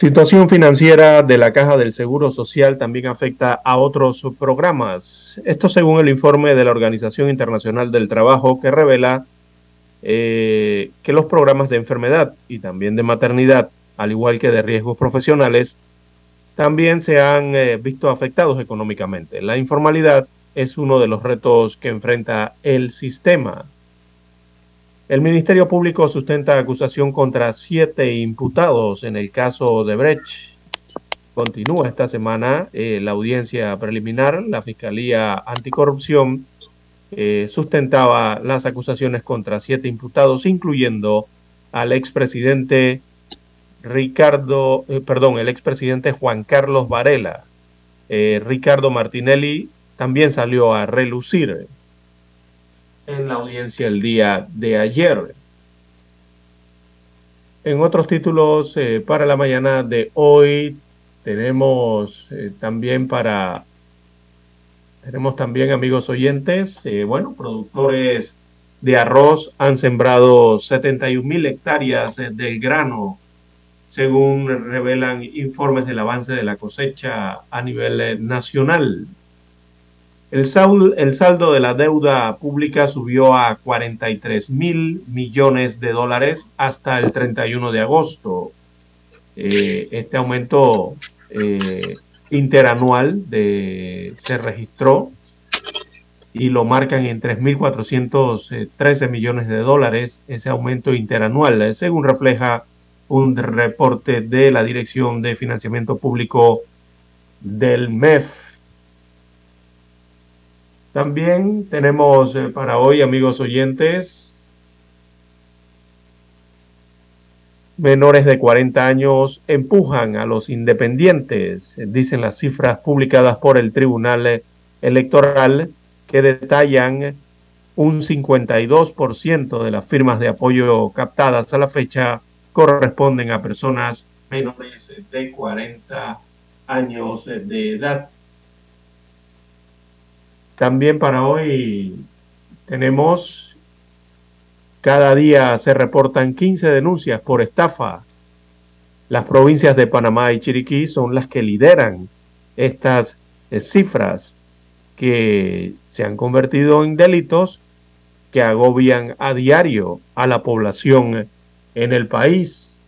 Situación financiera de la Caja del Seguro Social también afecta a otros programas. Esto según el informe de la Organización Internacional del Trabajo que revela eh, que los programas de enfermedad y también de maternidad, al igual que de riesgos profesionales, también se han eh, visto afectados económicamente. La informalidad es uno de los retos que enfrenta el sistema. El Ministerio Público sustenta acusación contra siete imputados en el caso de Brecht. Continúa esta semana eh, la audiencia preliminar. La Fiscalía Anticorrupción eh, sustentaba las acusaciones contra siete imputados, incluyendo al expresidente Ricardo, eh, perdón, el expresidente Juan Carlos Varela. Ricardo Martinelli también salió a relucir en la audiencia el día de ayer. En otros títulos eh, para la mañana de hoy tenemos eh, también para tenemos también amigos oyentes, eh, bueno, productores de arroz han sembrado 71 mil hectáreas del grano, según revelan informes del avance de la cosecha a nivel nacional. El, saldo de la deuda pública subió a 43 mil millones de dólares hasta el 31 de agosto. Eh, este aumento eh, interanual se registró y lo marcan en 3.413 millones de dólares, ese aumento interanual, según refleja un reporte de la Dirección de Financiamiento Público del MEF. También tenemos eh, para hoy, amigos oyentes, menores de 40 años empujan a los independientes, dicen las cifras publicadas por el Tribunal Electoral que detallan un 52% de las firmas de apoyo captadas a la fecha corresponden a personas menores de 40 años de edad. También para hoy tenemos, cada día se reportan 15 denuncias por estafa. Las provincias de Panamá y Chiriquí son las que lideran estas eh, cifras que se han convertido en delitos que agobian a diario a la población en el país.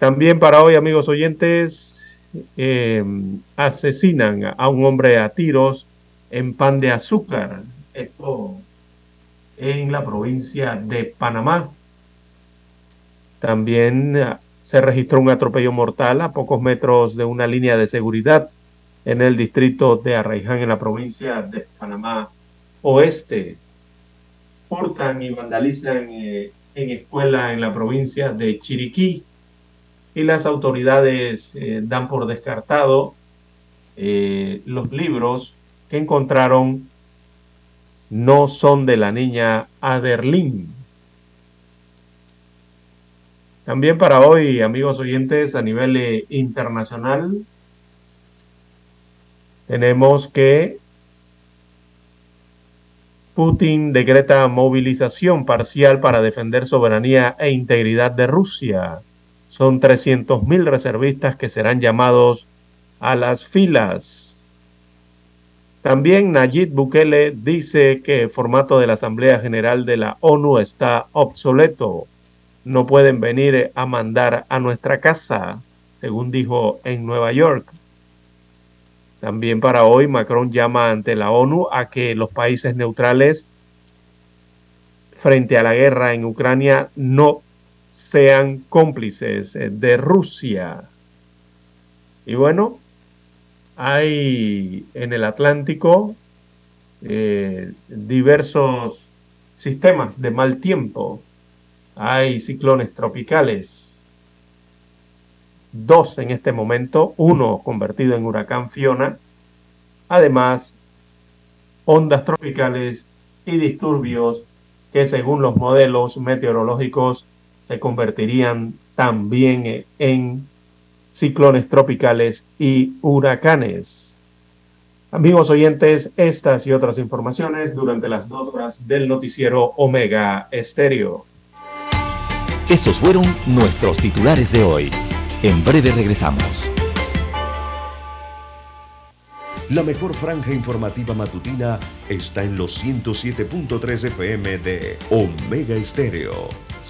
También para hoy, amigos oyentes, eh, asesinan a un hombre a tiros en pan de azúcar. Esto en la provincia de Panamá. También eh, se registró un atropello mortal a pocos metros de una línea de seguridad en el distrito de Arraiján, en la provincia de Panamá Oeste. Portan y vandalizan eh, en escuela en la provincia de Chiriquí y las autoridades eh, dan por descartado eh, los libros que encontraron no son de la niña Aderlin. También para hoy, amigos oyentes, a nivel eh, internacional, tenemos que Putin decreta movilización parcial para defender soberanía e integridad de Rusia. Son 300.000 reservistas que serán llamados a las filas. También Nayib Bukele dice que el formato de la Asamblea General de la ONU está obsoleto. No pueden venir a mandar a nuestra casa, según dijo en Nueva York. También para hoy Macron llama ante la ONU a que los países neutrales frente a la guerra en Ucrania no sean cómplices eh, de Rusia. Y bueno, hay en el Atlántico eh, diversos sistemas de mal tiempo. Hay ciclones tropicales, dos en este momento, uno convertido en huracán Fiona. Además, ondas tropicales y disturbios que según los modelos meteorológicos se convertirían también en ciclones tropicales y huracanes. Amigos oyentes, estas y otras informaciones durante las dos horas del noticiero Omega Estéreo. Estos fueron nuestros titulares de hoy. En breve regresamos. La mejor franja informativa matutina está en los 107.3 FM de Omega Estéreo,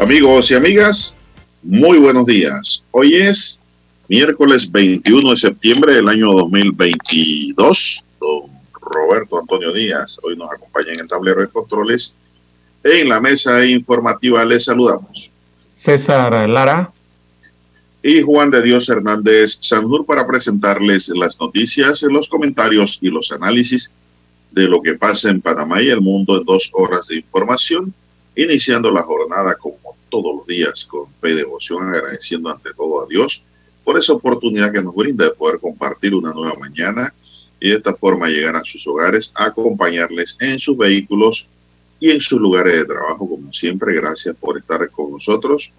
Amigos y amigas, muy buenos días. Hoy es miércoles 21 de septiembre del año 2022. Don Roberto Antonio Díaz hoy nos acompaña en el tablero de controles. En la mesa informativa les saludamos. César Lara. Y Juan de Dios Hernández Sandur para presentarles las noticias, los comentarios y los análisis de lo que pasa en Panamá y el mundo en dos horas de información, iniciando la jornada como todos los días con fe y devoción, agradeciendo ante todo a Dios por esa oportunidad que nos brinda de poder compartir una nueva mañana y de esta forma llegar a sus hogares, acompañarles en sus vehículos y en sus lugares de trabajo. Como siempre, gracias por estar con nosotros.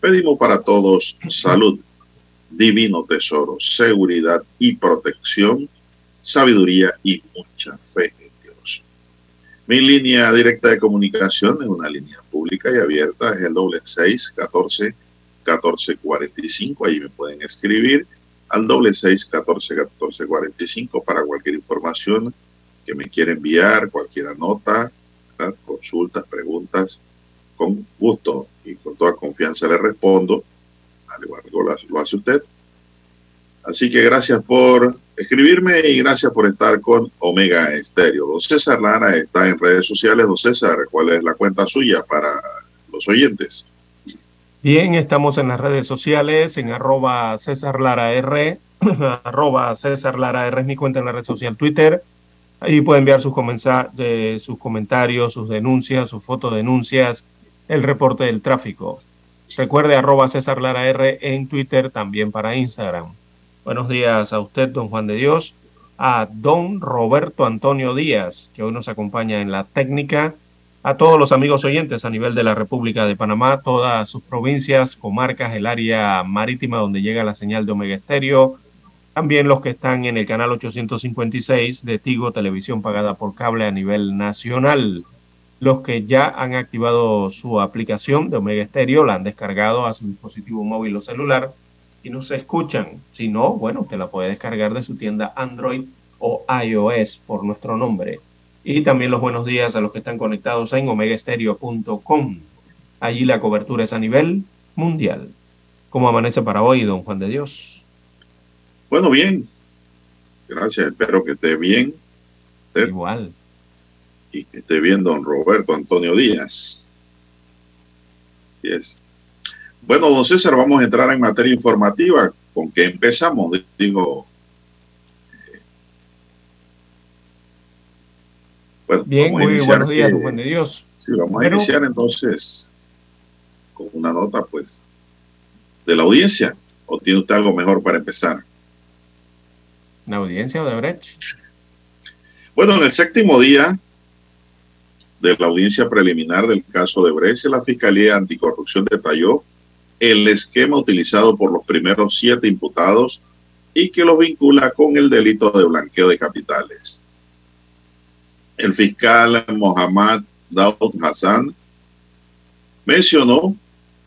Pedimos para todos salud, divino tesoro, seguridad y protección, sabiduría y mucha fe mi línea directa de comunicación es una línea pública y abierta, es el doble seis catorce catorce cuarenta y cinco. Ahí me pueden escribir al doble seis catorce catorce cuarenta y cinco para cualquier información que me quiera enviar, cualquier nota, consultas, preguntas. Con gusto y con toda confianza le respondo, al igual que lo hace usted. Así que gracias por escribirme y gracias por estar con Omega Estéreo. Don César Lara está en redes sociales. Don César, ¿cuál es la cuenta suya para los oyentes? Bien, estamos en las redes sociales, en arroba César Lara R, arroba César Lara R es mi cuenta en la red social Twitter. Ahí puede enviar sus, sus comentarios, sus denuncias, sus fotodenuncias, el reporte del tráfico. Recuerde arroba César Lara R en Twitter, también para Instagram. Buenos días a usted, don Juan de Dios, a don Roberto Antonio Díaz, que hoy nos acompaña en la técnica, a todos los amigos oyentes a nivel de la República de Panamá, todas sus provincias, comarcas, el área marítima donde llega la señal de Omega Estéreo, también los que están en el canal 856 de Tigo, televisión pagada por cable a nivel nacional. Los que ya han activado su aplicación de Omega Estéreo, la han descargado a su dispositivo móvil o celular y no se escuchan. Si no, bueno, usted la puede descargar de su tienda Android o iOS por nuestro nombre. Y también los buenos días a los que están conectados en omegaestereo.com. Allí la cobertura es a nivel mundial. ¿Cómo amanece para hoy, don Juan de Dios? Bueno, bien. Gracias, espero que esté bien. Igual. Y que esté bien don Roberto Antonio Díaz. es. Bueno, don César, vamos a entrar en materia informativa. ¿Con qué empezamos? Digo. Bien, muy buenos días, Juan de Dios. Sí, vamos a iniciar entonces con una nota, pues, de la audiencia. ¿O tiene usted algo mejor para empezar? ¿La audiencia de Brecht? Bueno, en el séptimo día de la audiencia preliminar del caso de Brecht, la Fiscalía Anticorrupción detalló el esquema utilizado por los primeros siete imputados y que los vincula con el delito de blanqueo de capitales. El fiscal Mohammad Daud Hassan mencionó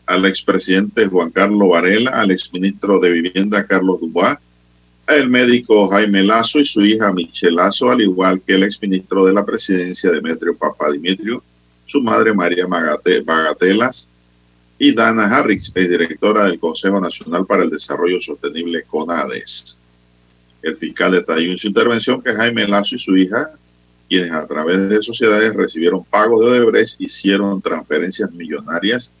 al expresidente Juan Carlos Varela, al exministro de Vivienda Carlos Dubois, al médico Jaime Lazo y su hija Michelle Lazo, al igual que el exministro de la presidencia Demetrio Dimitrio, su madre María Bagatelas y Dana Harris, directora del Consejo Nacional para el Desarrollo Sostenible CONADES. El fiscal detalló en su intervención que Jaime Lazo y su hija, quienes a través de sociedades recibieron pagos de Odebrecht, hicieron transferencias millonarias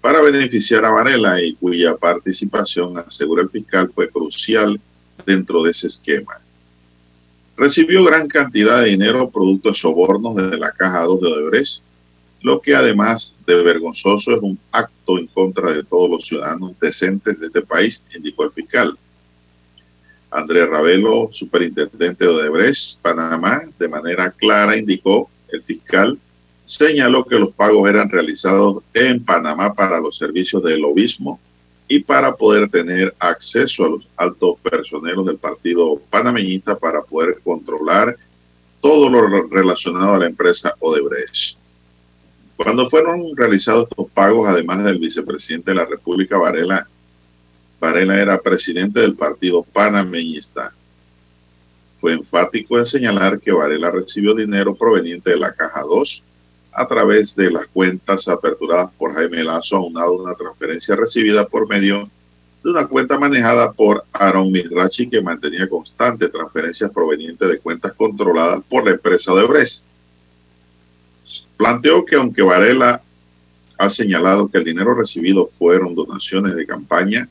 para beneficiar a Varela y cuya participación, asegura el fiscal, fue crucial dentro de ese esquema. Recibió gran cantidad de dinero producto de sobornos desde la Caja 2 de Odebrecht, lo que además de vergonzoso es un acto en contra de todos los ciudadanos decentes de este país, indicó el fiscal. Andrés Ravelo, superintendente de Odebrecht, Panamá, de manera clara indicó el fiscal señaló que los pagos eran realizados en Panamá para los servicios del obismo y para poder tener acceso a los altos personeros del partido panameñista para poder controlar todo lo relacionado a la empresa Odebrecht. Cuando fueron realizados estos pagos, además del vicepresidente de la República, Varela, Varela era presidente del partido panameñista. Fue enfático en señalar que Varela recibió dinero proveniente de la Caja 2 a través de las cuentas aperturadas por Jaime Lazo, aunado a una transferencia recibida por medio de una cuenta manejada por Aaron Mirachi, que mantenía constante transferencias provenientes de cuentas controladas por la empresa de Odebrecht. Planteó que aunque Varela ha señalado que el dinero recibido fueron donaciones de campaña,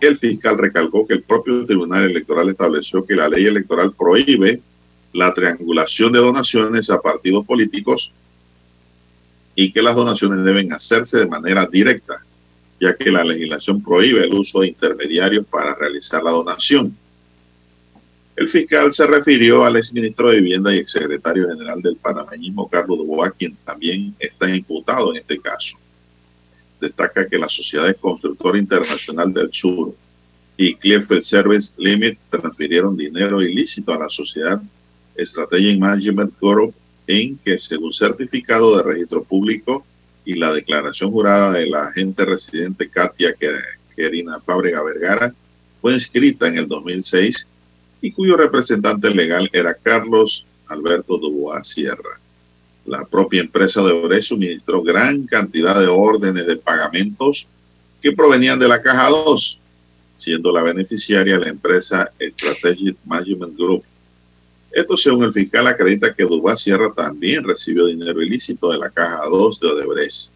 el fiscal recalcó que el propio Tribunal Electoral estableció que la ley electoral prohíbe la triangulación de donaciones a partidos políticos y que las donaciones deben hacerse de manera directa, ya que la legislación prohíbe el uso de intermediarios para realizar la donación. El fiscal se refirió al exministro de Vivienda y exsecretario general del panameñismo, Carlos Dubois, quien también está imputado en este caso. Destaca que la Sociedad Constructora Internacional del Sur y Clearfield Service Limit transfirieron dinero ilícito a la sociedad Strategic Management Group en que según certificado de registro público y la declaración jurada de la agente residente Katia Querina Fábrega Vergara fue inscrita en el 2006 y cuyo representante legal era Carlos Alberto Dubois Sierra. La propia empresa de Ore suministró gran cantidad de órdenes de pagamentos que provenían de la Caja 2, siendo la beneficiaria la empresa Strategic Management Group, esto, según el fiscal, acredita que Dubás Sierra también recibió dinero ilícito de la Caja 2 de Odebrecht.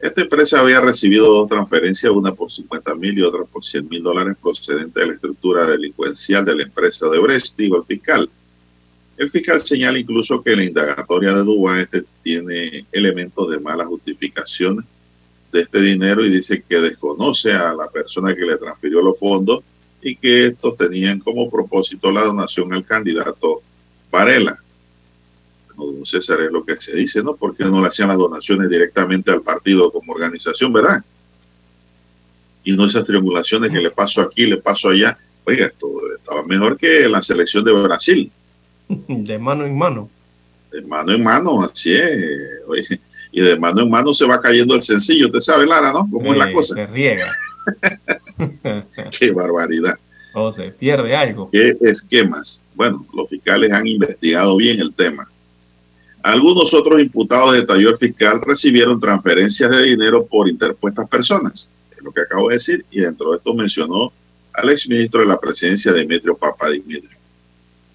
Esta empresa había recibido dos transferencias, una por 50 mil y otra por 100 mil dólares procedente de la estructura delincuencial de la empresa Odebrecht, dijo el fiscal. El fiscal señala incluso que la indagatoria de Dubás este tiene elementos de mala justificación de este dinero y dice que desconoce a la persona que le transfirió los fondos y que estos tenían como propósito la donación al candidato Varela. Don César, es lo que se dice, ¿no? Porque no le hacían las donaciones directamente al partido como organización, ¿verdad? Y no esas triangulaciones que le paso aquí, le paso allá. Oiga, esto estaba mejor que la selección de Brasil. De mano en mano. De mano en mano, así es. Oye, y de mano en mano se va cayendo el sencillo. Usted sabe, Lara, ¿no? Cómo es la cosa. Se riega. Qué barbaridad. O se pierde algo. ¿Qué esquemas? Bueno, los fiscales han investigado bien el tema. Algunos otros imputados, detalló el fiscal, recibieron transferencias de dinero por interpuestas personas, es lo que acabo de decir, y dentro de esto mencionó al exministro de la presidencia, Demetrio Papadimitrio.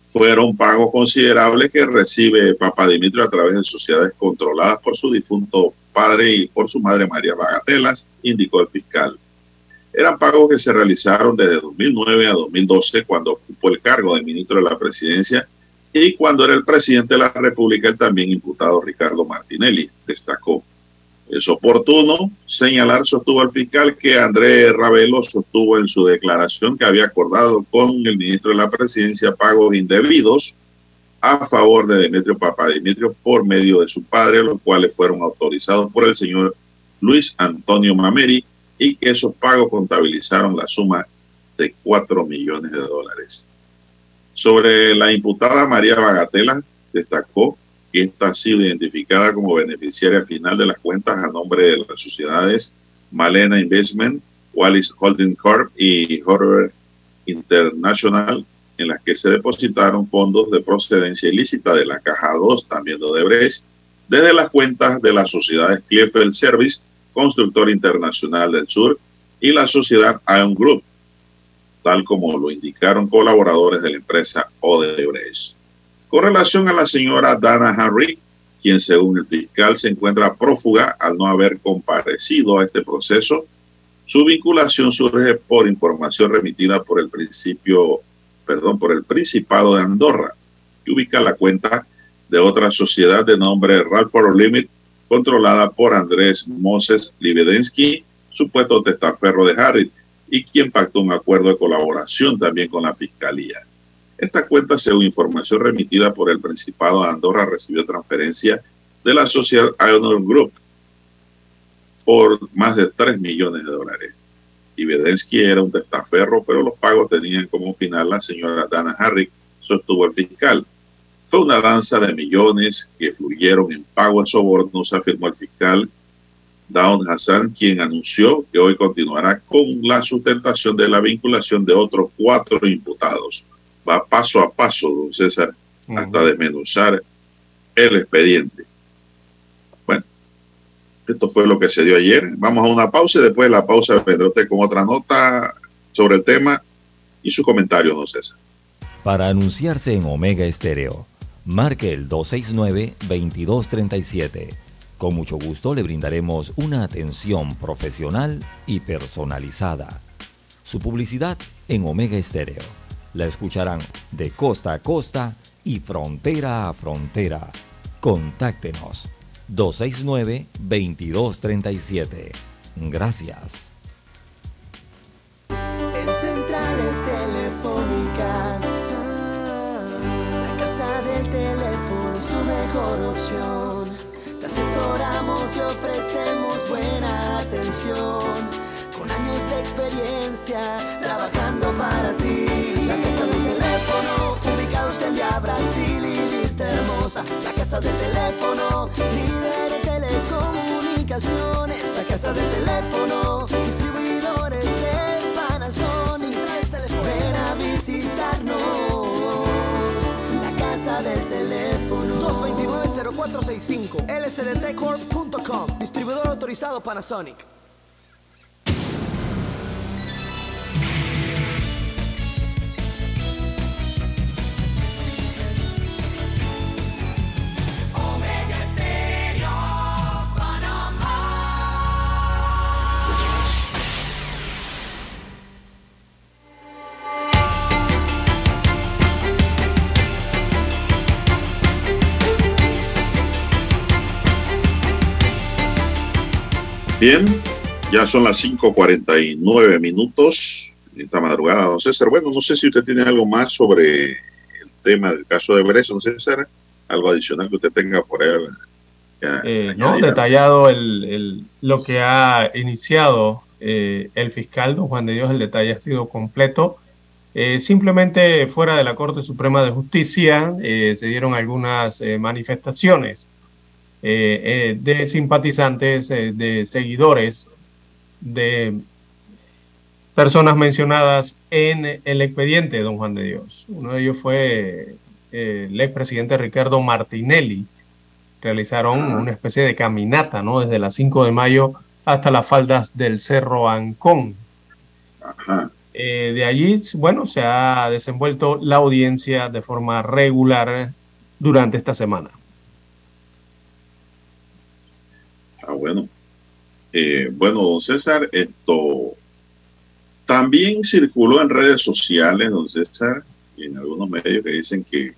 Fueron pagos considerables que recibe Papadimitrio a través de sociedades controladas por su difunto padre y por su madre María Bagatelas, indicó el fiscal. Eran pagos que se realizaron desde 2009 a 2012 cuando ocupó el cargo de ministro de la presidencia y cuando era el presidente de la República el también imputado Ricardo Martinelli, destacó. Es oportuno señalar, sostuvo el fiscal, que Andrés Ravelo sostuvo en su declaración que había acordado con el ministro de la presidencia pagos indebidos a favor de Demetrio Papadimitrio por medio de su padre, los cuales fueron autorizados por el señor Luis Antonio Mameri y que esos pagos contabilizaron la suma de 4 millones de dólares. Sobre la imputada María Bagatela, destacó que esta ha sido identificada como beneficiaria final de las cuentas a nombre de las sociedades Malena Investment, Wallis Holding Corp y Horror International, en las que se depositaron fondos de procedencia ilícita de la Caja 2, también de Odebrecht, desde las cuentas de las sociedades Clifford Service, Constructor Internacional del Sur, y la sociedad Ion Group, tal como lo indicaron colaboradores de la empresa Odebrecht. Con relación a la señora Dana Henry, quien según el fiscal se encuentra prófuga al no haber comparecido a este proceso, su vinculación surge por información remitida por el principio, perdón, por el Principado de Andorra, que ubica la cuenta de otra sociedad de nombre Ralford Limit, controlada por Andrés Moses Libedensky, supuesto testaferro de Harry, y quien pactó un acuerdo de colaboración también con la Fiscalía. Esta cuenta, según información remitida por el Principado de Andorra, recibió transferencia de la sociedad Ionor Group por más de 3 millones de dólares. Y Vedensky era un testaferro, pero los pagos tenían como final la señora Dana Harrick, sostuvo el fiscal. Fue una danza de millones que fluyeron en pago de sobornos, afirmó el fiscal Dawn Hassan, quien anunció que hoy continuará con la sustentación de la vinculación de otros cuatro imputados va paso a paso, don César, hasta desmenuzar el expediente. Bueno, esto fue lo que se dio ayer. Vamos a una pausa y después de la pausa vendrá usted con otra nota sobre el tema y su comentario, don César. Para anunciarse en Omega Estéreo, marque el 269-2237. Con mucho gusto le brindaremos una atención profesional y personalizada. Su publicidad en Omega Estéreo la escucharán de costa a costa y frontera a frontera. Contáctenos 269-2237. Gracias. En centrales telefónicas, la casa del teléfono es tu mejor opción. Te asesoramos y ofrecemos buena atención. Con años de experiencia trabajando para ti. La casa del teléfono, ubicados en Via Brasil y vista hermosa. La casa del teléfono, líder de telecomunicaciones. La casa del teléfono, distribuidores de Panasonic. Ven a visitarnos. Casa del teléfono. 229-0465 lsdtcorp.com Distribuidor autorizado Panasonic. Bien, ya son las 5.49 minutos esta madrugada, don César. Bueno, no sé si usted tiene algo más sobre el tema del caso de Breso, don César, algo adicional que usted tenga por ahí. ya Eh, no, detallado el, el- lo que ha iniciado eh, el fiscal, don Juan de Dios, el detalle ha sido completo. Eh, simplemente fuera de la Corte Suprema de Justicia eh, se dieron algunas eh, manifestaciones eh, eh, de simpatizantes, eh, de seguidores, de personas mencionadas en el expediente, don Juan de Dios. Uno de ellos fue el expresidente Ricardo Martinelli, realizaron una especie de caminata, ¿no? Desde las 5 de mayo hasta las faldas del Cerro Ancón. Ajá. Eh, de allí, bueno, se ha desenvuelto la audiencia de forma regular durante esta semana. Ah, bueno. Eh, bueno, don César, esto también circuló en redes sociales, don César, y en algunos medios que dicen que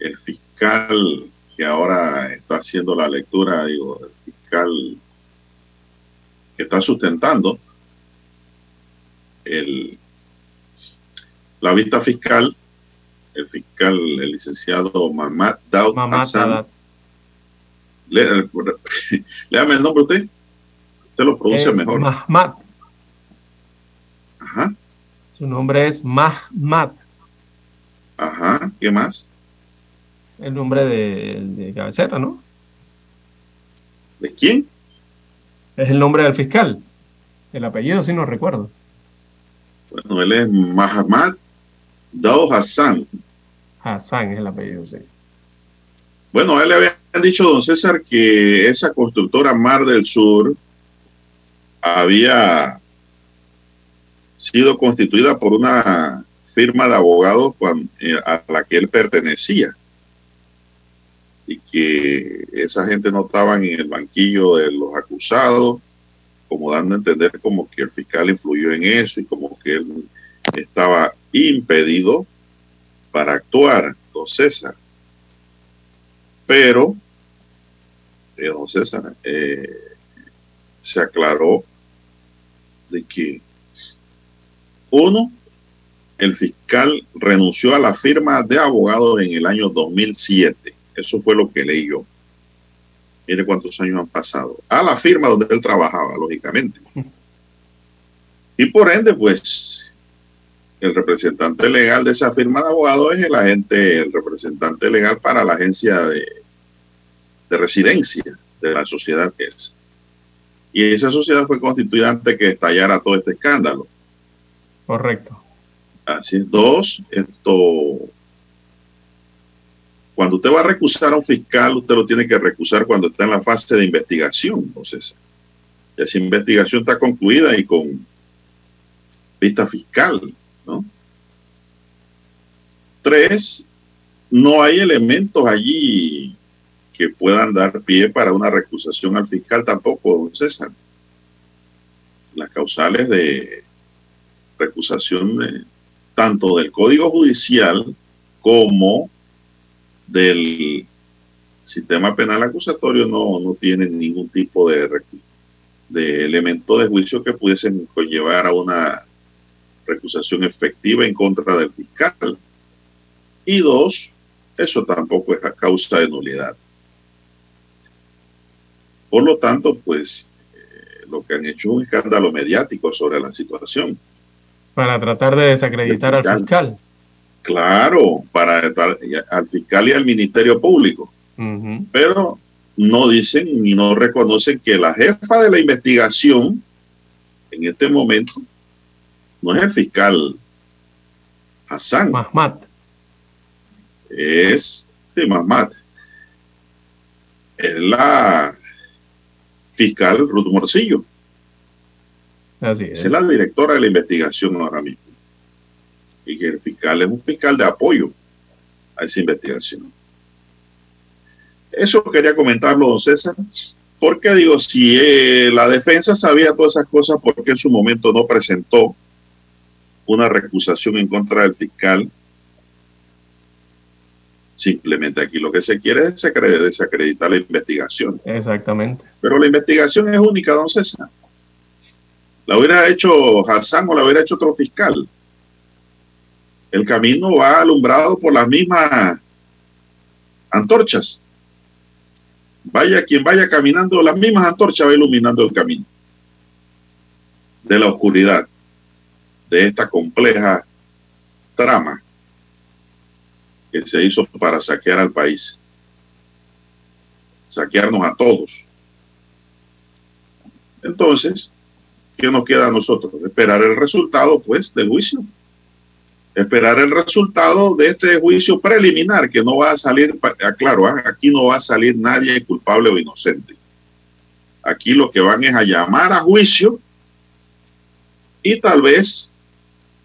el fiscal que ahora está haciendo la lectura, digo, el fiscal que está sustentando el, la vista fiscal, el fiscal, el licenciado Mamad Daud Hassan. Léame el nombre usted. Usted lo pronuncia mejor. Mahmad. Ajá. Su nombre es Mahmad. Ajá. ¿Qué más? El nombre de, de cabecera, ¿no? ¿De quién? Es el nombre del fiscal. El apellido sí no recuerdo. Bueno, él es Mahamad Dao Hassan. Hassan es el apellido, sí. Bueno, él le había dicho, don César, que esa constructora Mar del Sur había sido constituida por una firma de abogados eh, a la que él pertenecía y que esa gente no estaba en el banquillo de los acusados, como dando a entender como que el fiscal influyó en eso y como que él estaba impedido para actuar, don César. Pero, don César, eh, se aclaró de que, uno, el fiscal renunció a la firma de abogados en el año 2007 eso fue lo que leí yo. Mire cuántos años han pasado. A la firma donde él trabajaba, lógicamente. Y por ende, pues, el representante legal de esa firma de abogados es el agente, el representante legal para la agencia de, de residencia de la sociedad que es. Y esa sociedad fue constituida antes que estallara todo este escándalo. Correcto. Así es. Dos, esto cuando usted va a recusar a un fiscal, usted lo tiene que recusar cuando está en la fase de investigación. Entonces, esa investigación está concluida y con vista fiscal, ¿no? Tres, no hay elementos allí que puedan dar pie para una recusación al fiscal tampoco, don César. Las causales de recusación de, tanto del Código Judicial como del sistema penal acusatorio no, no tiene ningún tipo de, de elemento de juicio que pudiesen conllevar a una recusación efectiva en contra del fiscal. Y dos, eso tampoco es a causa de nulidad. Por lo tanto, pues eh, lo que han hecho es un escándalo mediático sobre la situación. Para tratar de desacreditar al fiscal. Claro, para al fiscal y al Ministerio Público. Pero no dicen ni no reconocen que la jefa de la investigación en este momento no es el fiscal Hassan. Mahmat. Es, sí, Mahmat. Es la fiscal Ruth Morcillo. Así es. es la directora de la investigación ahora mismo y que el fiscal es un fiscal de apoyo a esa investigación. Eso quería comentarlo, don César, porque digo, si eh, la defensa sabía todas esas cosas, ¿por qué en su momento no presentó una recusación en contra del fiscal? Simplemente aquí lo que se quiere es desacreditar la investigación. Exactamente. Pero la investigación es única, don César. La hubiera hecho Hassan o la hubiera hecho otro fiscal el camino va alumbrado por las mismas antorchas. Vaya quien vaya caminando, las mismas antorchas va iluminando el camino de la oscuridad de esta compleja trama que se hizo para saquear al país, saquearnos a todos. Entonces, ¿qué nos queda a nosotros? Esperar el resultado, pues, del juicio esperar el resultado de este juicio preliminar, que no va a salir, ah, claro, ah, aquí no va a salir nadie culpable o inocente. Aquí lo que van es a llamar a juicio y tal vez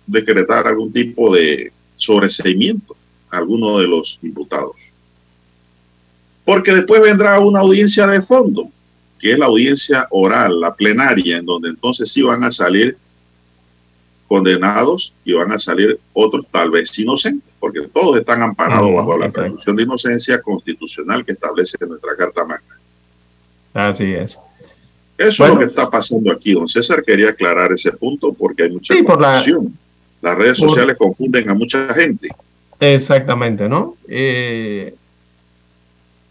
decretar algún tipo de sobreseimiento alguno de los imputados. Porque después vendrá una audiencia de fondo que es la audiencia oral, la plenaria, en donde entonces sí van a salir condenados y van a salir otros tal vez inocentes, porque todos están amparados bajo la presunción de inocencia constitucional que establece nuestra Carta Magna. Así es. Eso Bueno. es lo que está pasando aquí. Don César quería aclarar ese punto porque hay mucha Sí, por la- confusión. Las redes por- sociales confunden a mucha gente. Exactamente, ¿no? Eh,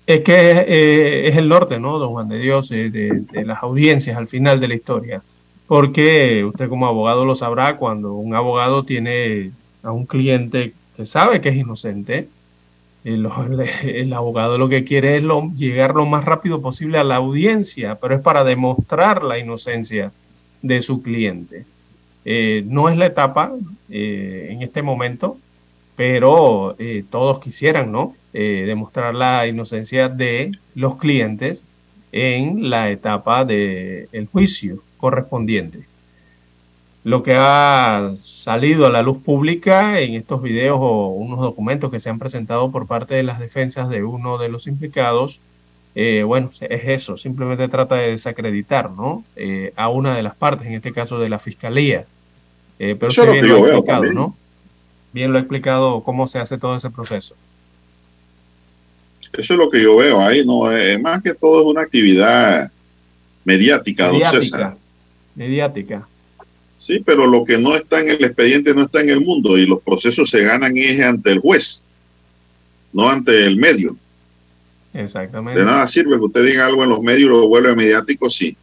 es que eh, es el norte, ¿no, don Juan de Dios, eh, de, las audiencias al final de la historia. Porque usted como abogado lo sabrá, cuando un abogado tiene a un cliente que sabe que es inocente, el abogado lo que quiere es llegar lo más rápido posible a la audiencia, pero es para demostrar la inocencia de su cliente. No es la etapa en este momento, pero eh, todos quisieran, ¿no? Eh, demostrar la inocencia de los clientes en la etapa del juicio correspondiente. Lo que ha salido a la luz pública en estos videos o unos documentos que se han presentado por parte de las defensas de uno de los implicados, eh, bueno, es eso, simplemente trata de desacreditar, ¿no? A una de las partes, en este caso de la fiscalía. Pero lo yo veo explicado, también. ¿no? Bien lo ha explicado cómo se hace todo ese proceso. Eso es lo que yo veo ahí, ¿no? Eh, más que todo es una actividad mediática, don César. Mediática. Mediática. Sí, pero lo que no está en el expediente no está en el mundo y los procesos se ganan es ante el juez, no ante el medio. Exactamente. De nada sirve que usted diga algo en los medios y lo vuelve mediático si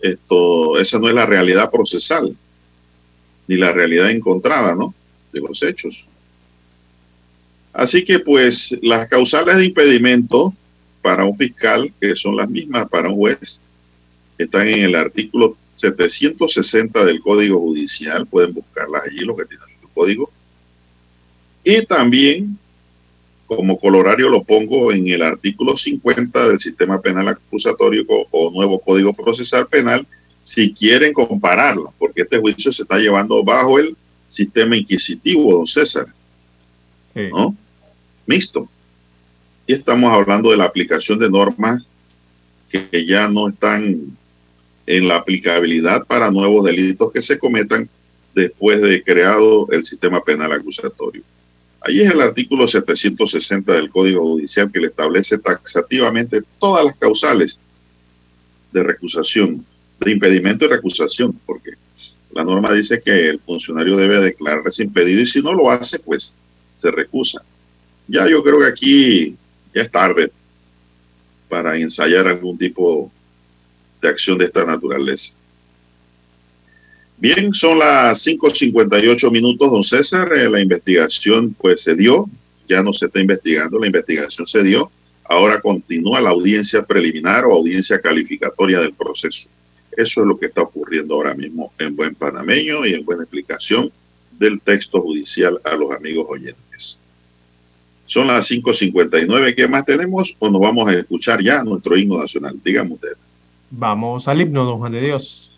esto, esa no es la realidad procesal, ni la realidad encontrada, ¿no? De los hechos. Así que, pues, las causales de impedimento para un fiscal, que son las mismas para un juez, están en el artículo 760 del Código Judicial. Pueden buscarlas allí, lo que tiene su código. Y también como colorario lo pongo en el artículo 50 del sistema penal acusatorio o, nuevo código procesal penal, si quieren compararlo, porque este juicio se está llevando bajo el sistema inquisitivo, don César, Sí. ¿no? Mixto. Y estamos hablando de la aplicación de normas que, que ya no están en la aplicabilidad para nuevos delitos que se cometan después de creado el sistema penal acusatorio. Ahí es el artículo 760 del Código Judicial que le establece taxativamente todas las causales de recusación, de impedimento y recusación, porque la norma dice que el funcionario debe declararse impedido y si no lo hace, pues se recusa. Ya yo creo que aquí ya es tarde para ensayar algún tipo de acción de esta naturaleza. Bien, son las 5.58 minutos, don César. Eh, la investigación pues se dio, ya no se está investigando, la investigación se dio. Ahora continúa la audiencia preliminar o audiencia calificatoria del proceso. Eso es lo que está ocurriendo ahora mismo en buen panameño y en buena explicación del texto judicial a los amigos oyentes. Son las 5.59. ¿Qué más tenemos? O nos vamos a escuchar ya nuestro himno nacional. Dígame usted. Vamos al himno, don Juan de Dios.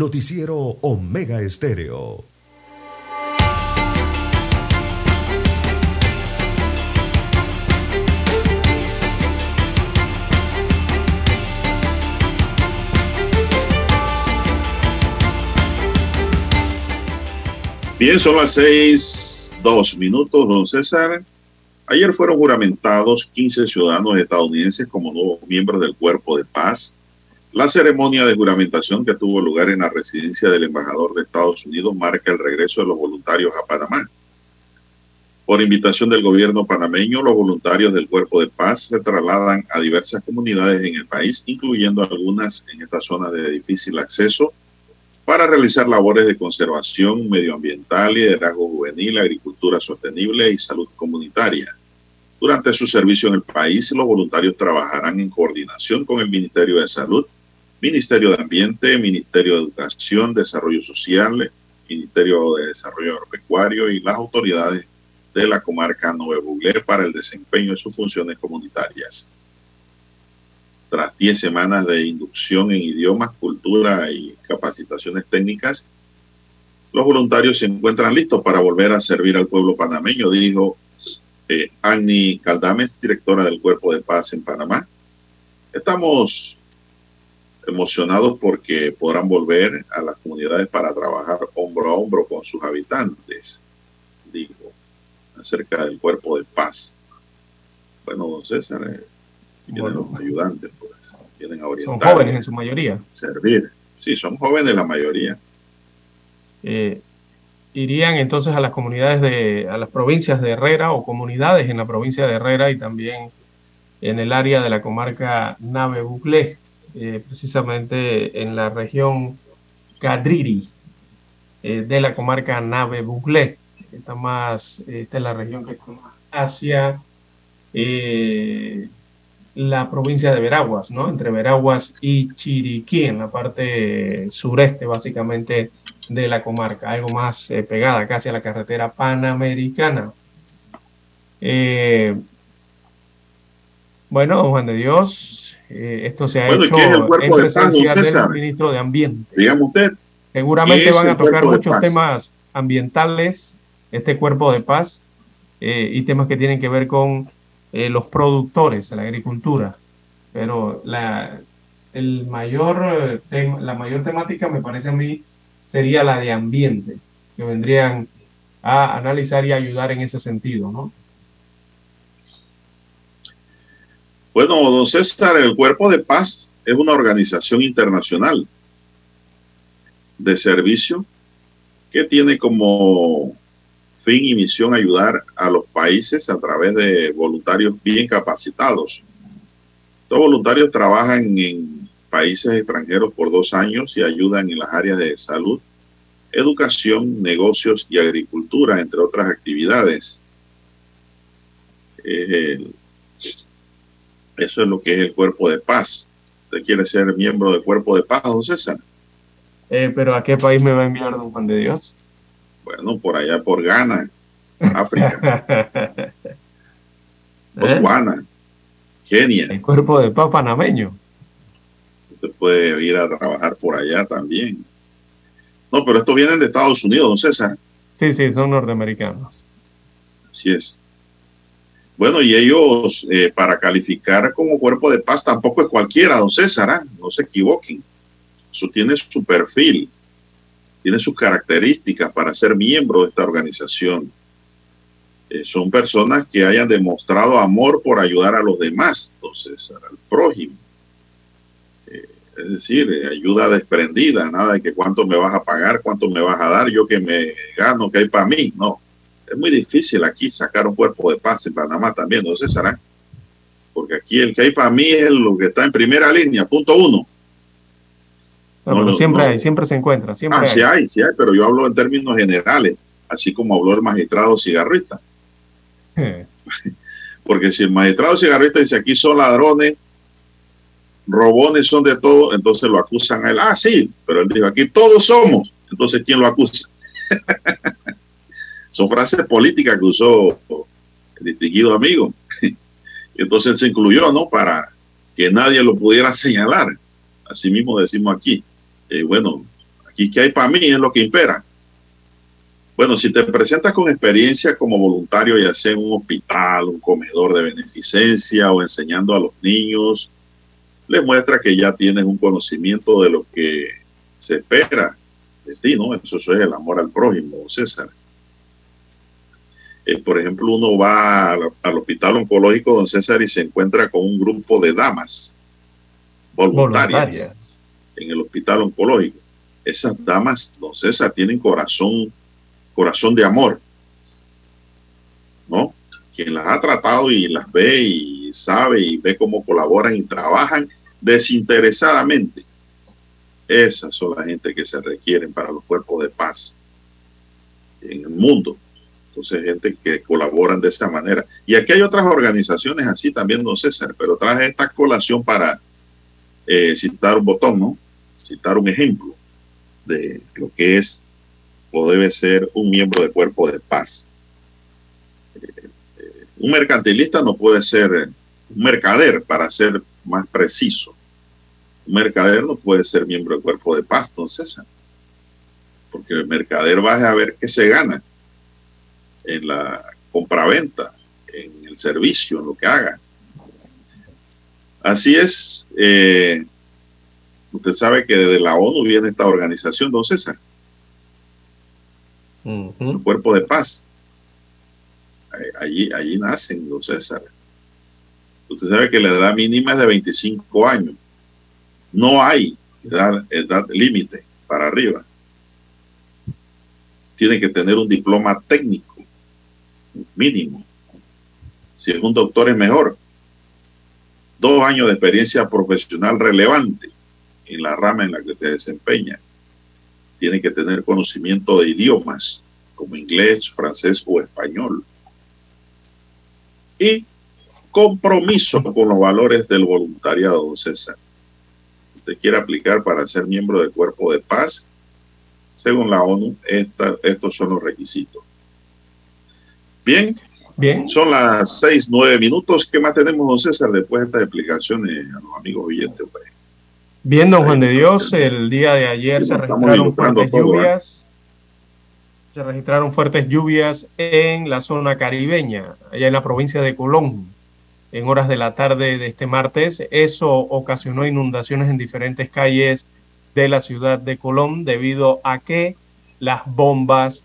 Noticiero Omega Estéreo. Bien, son las seis, dos minutos, don César. Ayer fueron juramentados 15 ciudadanos estadounidenses como nuevos miembros del Cuerpo de Paz. La ceremonia de juramentación que tuvo lugar en la residencia del embajador de Estados Unidos marca el regreso de los voluntarios a Panamá. Por invitación del gobierno panameño, los voluntarios del Cuerpo de Paz se trasladan a diversas comunidades en el país, incluyendo algunas en esta zona de difícil acceso, para realizar labores de conservación medioambiental, liderazgo juvenil, agricultura sostenible y salud comunitaria. Durante su servicio en el país, los voluntarios trabajarán en coordinación con el Ministerio de Salud, Ministerio de Ambiente, Ministerio de Educación, Desarrollo Social, Ministerio de Desarrollo Agropecuario y las autoridades de la comarca Nuevo Buglé para el desempeño de sus funciones comunitarias. Tras 10 semanas de inducción en idiomas, cultura y capacitaciones técnicas, los voluntarios se encuentran listos para volver a servir al pueblo panameño, dijo eh, Annie Caldames, directora del Cuerpo de Paz en Panamá. Estamos emocionados porque podrán volver a las comunidades para trabajar hombro a hombro con sus habitantes, dijo, acerca del Cuerpo de Paz. Bueno, don César, eh, vienen Bueno. los ayudantes, pues, vienen a Son orientar, jóvenes en su mayoría. servir. Sí, son jóvenes la mayoría. Eh, irían entonces a las comunidades de, a las provincias de Herrera o comunidades en la provincia de Herrera y también en el área de la comarca Nave Buclé, eh, precisamente en la región Cadriri eh, de la comarca Nave Buclé. Está más, esta es la región que está más hacia eh, la provincia de Veraguas, ¿no? Entre Veraguas y Chiriquí, en la parte sureste, básicamente, de la comarca, algo más eh, pegada casi a la carretera panamericana. Eh, bueno, Juan de Dios, eh, esto se ha Bueno, ¿y hecho es el Cuerpo en de presencia del ministro de Ambiente. Dígame usted, Seguramente ¿Qué es van a tocar muchos temas ambientales, este cuerpo de paz, eh, y temas que tienen que ver con eh, los productores, la agricultura. Pero la, el mayor, tema- la mayor temática, me parece a mí, sería la de ambiente, que vendrían a analizar y ayudar en ese sentido, ¿no? Bueno, don César, el Cuerpo de Paz es una organización internacional de servicio que tiene como fin y misión ayudar a los países a través de voluntarios bien capacitados. Estos voluntarios trabajan en países extranjeros por dos años y ayudan en las áreas de salud, educación, negocios y agricultura, entre otras actividades. Eso es lo que es el cuerpo de paz. ¿Usted quiere ser miembro del cuerpo de paz, don César? Eh, pero ¿a qué país me va a enviar don Juan de Dios? Bueno, por allá por Ghana, África, ¿Eh? Botswana, Kenia. El cuerpo de paz panameño. Usted puede ir a trabajar por allá también. No, pero estos vienen de Estados Unidos, don César. Sí, sí, son norteamericanos. Así es. Bueno, y ellos, eh, para calificar como cuerpo de paz, tampoco es cualquiera, don César, ¿ah? no se equivoquen. Eso tiene su perfil, tiene sus características para ser miembro de esta organización. Eh, son personas que hayan demostrado amor por ayudar a los demás, don César, al prójimo. Eh, es decir, ayuda desprendida, nada de que cuánto me vas a pagar, cuánto me vas a dar, yo que me gano, que hay para mí, no es muy difícil aquí sacar un cuerpo de paz en Panamá también, ¿no, César? Porque aquí el que hay para mí es lo que está en primera línea, punto uno. No, No, pero no, siempre no. hay, siempre se encuentra, siempre Ah, hay. sí hay, sí hay, pero yo hablo en términos generales, así como habló el magistrado cigarrista. Porque si el magistrado cigarrista dice aquí son ladrones, robones son de todo, entonces lo acusan a él. Ah, sí, pero él dijo aquí todos somos, entonces ¿quién lo acusa? Son frases políticas que usó el distinguido amigo. Entonces se incluyó, ¿no? Para que nadie lo pudiera señalar. Así mismo decimos aquí. Eh, bueno, aquí que hay para mí es lo que impera. Bueno, si te presentas con experiencia como voluntario, ya sea en un hospital, un comedor de beneficencia o enseñando a los niños, le muestra que ya tienes un conocimiento de lo que se espera de ti, ¿no? Eso, es el amor al prójimo, César. Eh, por ejemplo, uno va al, al, hospital oncológico, don César, y se encuentra con un grupo de damas voluntarias, voluntarias. en el hospital oncológico. Esas damas, don César, tienen corazón corazón de amor, ¿no? Quien las ha tratado y las ve y sabe y ve cómo colaboran y trabajan desinteresadamente. Esas son las gente que se requieren para los cuerpos de paz en el mundo. Entonces, gente que colaboran de esa manera. Y aquí hay otras organizaciones así también, don César, pero traje esta colación para eh, citar un botón, ¿no? Citar un ejemplo de lo que es o debe ser un miembro de cuerpo de paz. Un mercantilista no puede ser un mercader, para ser más preciso. Un mercader no puede ser miembro de cuerpo de paz, entonces, porque el mercader va a ver qué se gana en la compraventa, en el servicio, en lo que haga. Así es, eh, usted sabe que desde la ONU viene esta organización, don César, Uh -huh. el cuerpo de paz. Allí, allí nacen los César. Usted sabe que la edad mínima es de 25 años. No hay edad, edad límite para arriba. Tiene que tener un diploma técnico mínimo. Si es un doctor es mejor. Dos años de experiencia profesional relevante en la rama en la que se desempeña tiene que tener conocimiento de idiomas como inglés, francés o español. Y compromiso con los valores del voluntariado, don César. Usted quiere aplicar para ser miembro del cuerpo de paz, según la ONU, estos son los requisitos. Bien, Bien. Son las seis, nueve minutos. ¿Qué más tenemos, don César, después de estas explicaciones a los amigos oyentes? Pues? Bien, don Juan de Dios, el día de ayer se registraron fuertes lluvias. Se registraron fuertes lluvias en la zona caribeña, allá en la provincia de Colón, en horas de la tarde de este martes. Eso ocasionó inundaciones en diferentes calles de la ciudad de Colón debido a que las bombas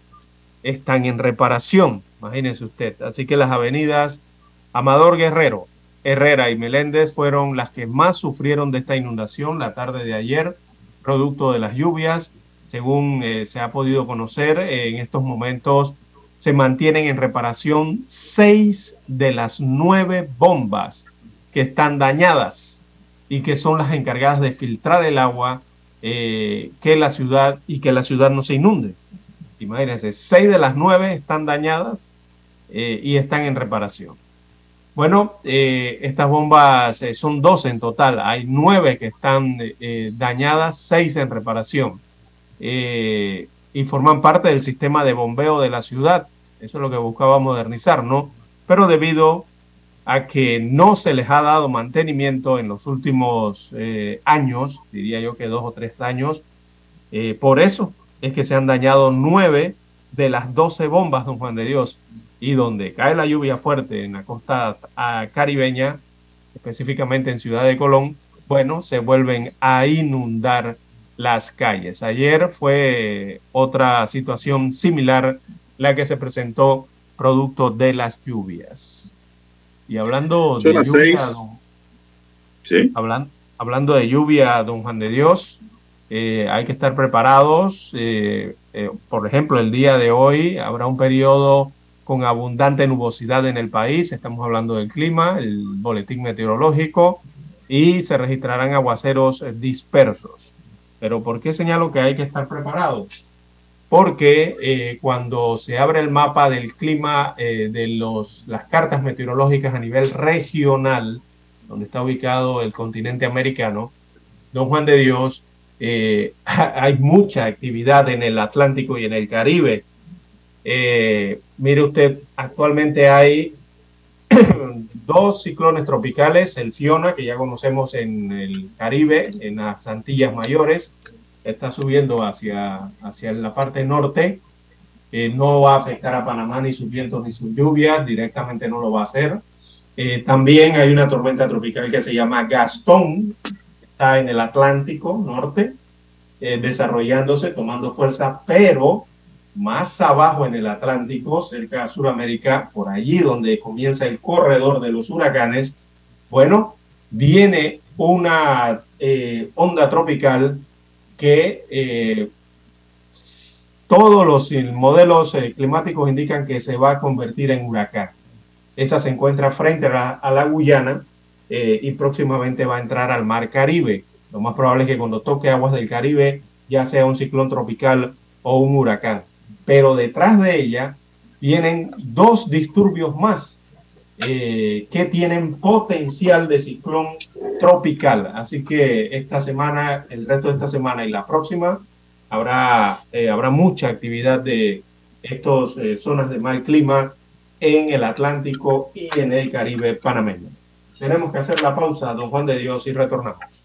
están en reparación. Imagínense usted. Así que las avenidas Amador Guerrero, Herrera y Meléndez fueron las que más sufrieron de esta inundación la tarde de ayer, producto de las lluvias. Según eh, se ha podido conocer, eh, en estos momentos se mantienen en reparación seis de las nueve bombas que están dañadas y que son las encargadas de filtrar el agua eh, que la ciudad y que la ciudad no se inunde. Imagínense, seis de las nueve están dañadas y están en reparación. Bueno, eh, estas bombas eh, son 12 en total. Hay nueve que están eh, dañadas, seis en reparación. y forman parte del sistema de bombeo de la ciudad. Eso es lo que buscaba modernizar, ¿no? Pero debido a que no se les ha dado mantenimiento en los últimos años, diría yo que dos o tres años, por eso es que se han dañado nueve de las 12 bombas, don Juan de Dios y donde cae la lluvia fuerte en la costa caribeña, específicamente en Ciudad de Colón, bueno, se vuelven a inundar las calles. Ayer fue otra situación similar la que se presentó producto de las lluvias. Y hablando Son de las lluvia, seis. don- Sí. hablan- hablando de lluvia, don Juan de Dios, eh, hay que estar preparados. eh, eh, por ejemplo, el día de hoy habrá un periodo con abundante nubosidad en el país. Estamos hablando del clima, el boletín meteorológico, y se registrarán aguaceros dispersos. Pero ¿por qué señalo que hay que estar preparados? Porque eh, cuando se abre el mapa del clima eh, de los, las cartas meteorológicas a nivel regional, donde está ubicado el continente americano, don Juan de Dios, eh, hay mucha actividad en el Atlántico y en el Caribe. Eh, mire usted, actualmente hay dos ciclones tropicales, el Fiona, que ya conocemos en el Caribe, en las Antillas Mayores, está subiendo hacia, hacia la parte norte, eh, no va a afectar a Panamá ni sus vientos ni sus lluvias, directamente no lo va a hacer. Eh, también hay una tormenta tropical que se llama Gastón, está en el Atlántico Norte, eh, desarrollándose, tomando fuerza, pero más abajo en el Atlántico, cerca de Sudamérica, por allí donde comienza el corredor de los huracanes, bueno, viene una eh, onda tropical que eh, todos los modelos eh, climáticos indican que se va a convertir en huracán. Esa se encuentra frente a la, a la Guyana y próximamente va a entrar al Mar Caribe. Lo más probable es que cuando toque aguas del Caribe ya sea un ciclón tropical o un huracán. Pero detrás de ella vienen dos disturbios más eh, que tienen potencial de ciclón tropical. Así que esta semana, el resto de esta semana y la próxima, habrá, eh, habrá mucha actividad de estas eh, zonas de mal clima en el Atlántico y en el Caribe panameño. Tenemos que hacer la pausa, don Juan de Dios, y retornamos.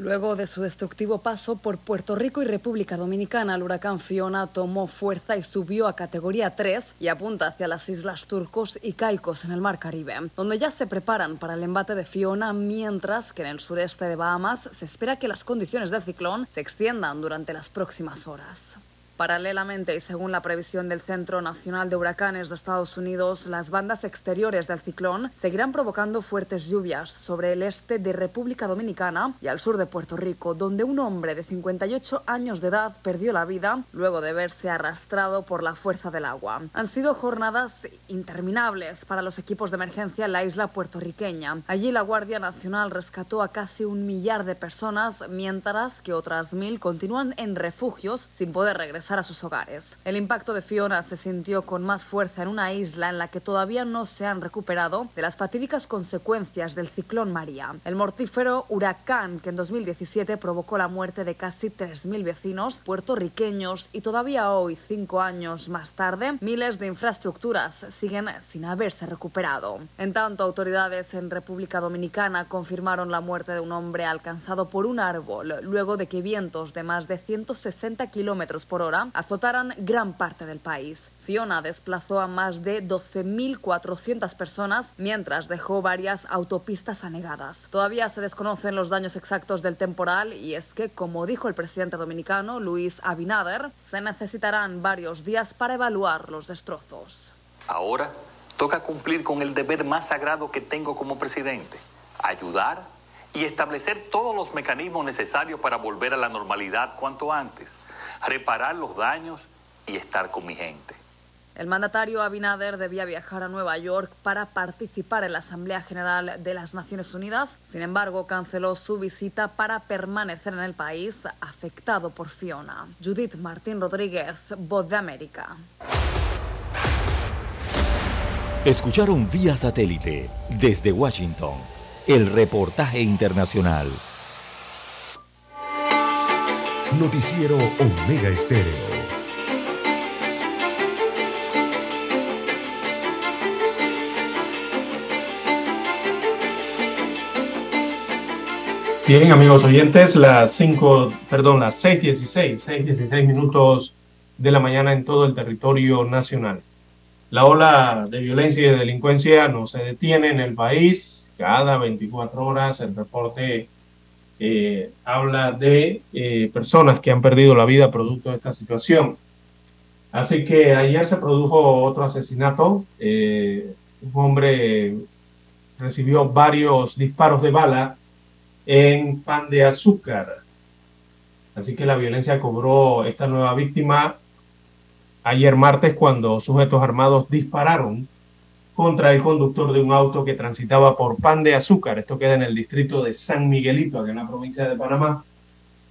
Luego de su destructivo paso por Puerto Rico y República Dominicana, el huracán Fiona tomó fuerza y subió a categoría 3 y apunta hacia las islas Turcos y Caicos en el Mar Caribe, donde ya se preparan para el embate de Fiona, mientras que en el sureste de Bahamas se espera que las condiciones del ciclón se extiendan durante las próximas horas. Paralelamente y según la previsión del Centro Nacional de Huracanes de Estados Unidos, las bandas exteriores del ciclón seguirán provocando fuertes lluvias sobre el este de República Dominicana y al sur de Puerto Rico, donde un hombre de 58 años de edad perdió la vida luego de verse arrastrado por la fuerza del agua. Han sido jornadas interminables para los equipos de emergencia en la isla puertorriqueña. Allí la Guardia Nacional rescató a casi un millar de personas, mientras que otras mil continúan en refugios sin poder regresar a sus hogares. El impacto de Fiona se sintió con más fuerza en una isla en la que todavía no se han recuperado de las fatídicas consecuencias del ciclón María, el mortífero huracán que en 2017 provocó la muerte de casi 3.000 vecinos puertorriqueños y todavía hoy, cinco años más tarde, miles de infraestructuras siguen sin haberse recuperado. En tanto, autoridades en República Dominicana confirmaron la muerte de un hombre alcanzado por un árbol luego de que vientos de más de 160 kilómetros por hora azotaran gran parte del país. Fiona desplazó a más de 12.400 personas mientras dejó varias autopistas anegadas. Todavía se desconocen los daños exactos del temporal y es que, como dijo el presidente dominicano Luis Abinader, se necesitarán varios días para evaluar los destrozos. Ahora toca cumplir con el deber más sagrado que tengo como presidente, ayudar y establecer todos los mecanismos necesarios para volver a la normalidad cuanto antes, reparar los daños y estar con mi gente. El mandatario Abinader debía viajar a Nueva York para participar en la Asamblea General de las Naciones Unidas. Sin embargo, canceló su visita para permanecer en el país afectado por Fiona. Judith Martín Rodríguez, Voz de América. Escucharon vía satélite desde Washington el reportaje internacional. Noticiero Omega Estéreo. Bien, amigos oyentes, las 5, perdón, las 6.16, 6.16 minutos de la mañana en todo el territorio nacional. La ola de violencia y de delincuencia no se detiene en el país, cada 24 horas el reporte eh, habla de eh, personas que han perdido la vida producto de esta situación. Así que ayer se produjo otro asesinato. Eh, un hombre recibió varios disparos de bala en pan de azúcar. Así que la violencia cobró esta nueva víctima ayer martes cuando sujetos armados dispararon contra el conductor de un auto que transitaba por pan de azúcar. Esto queda en el distrito de San Miguelito, aquí en la provincia de Panamá.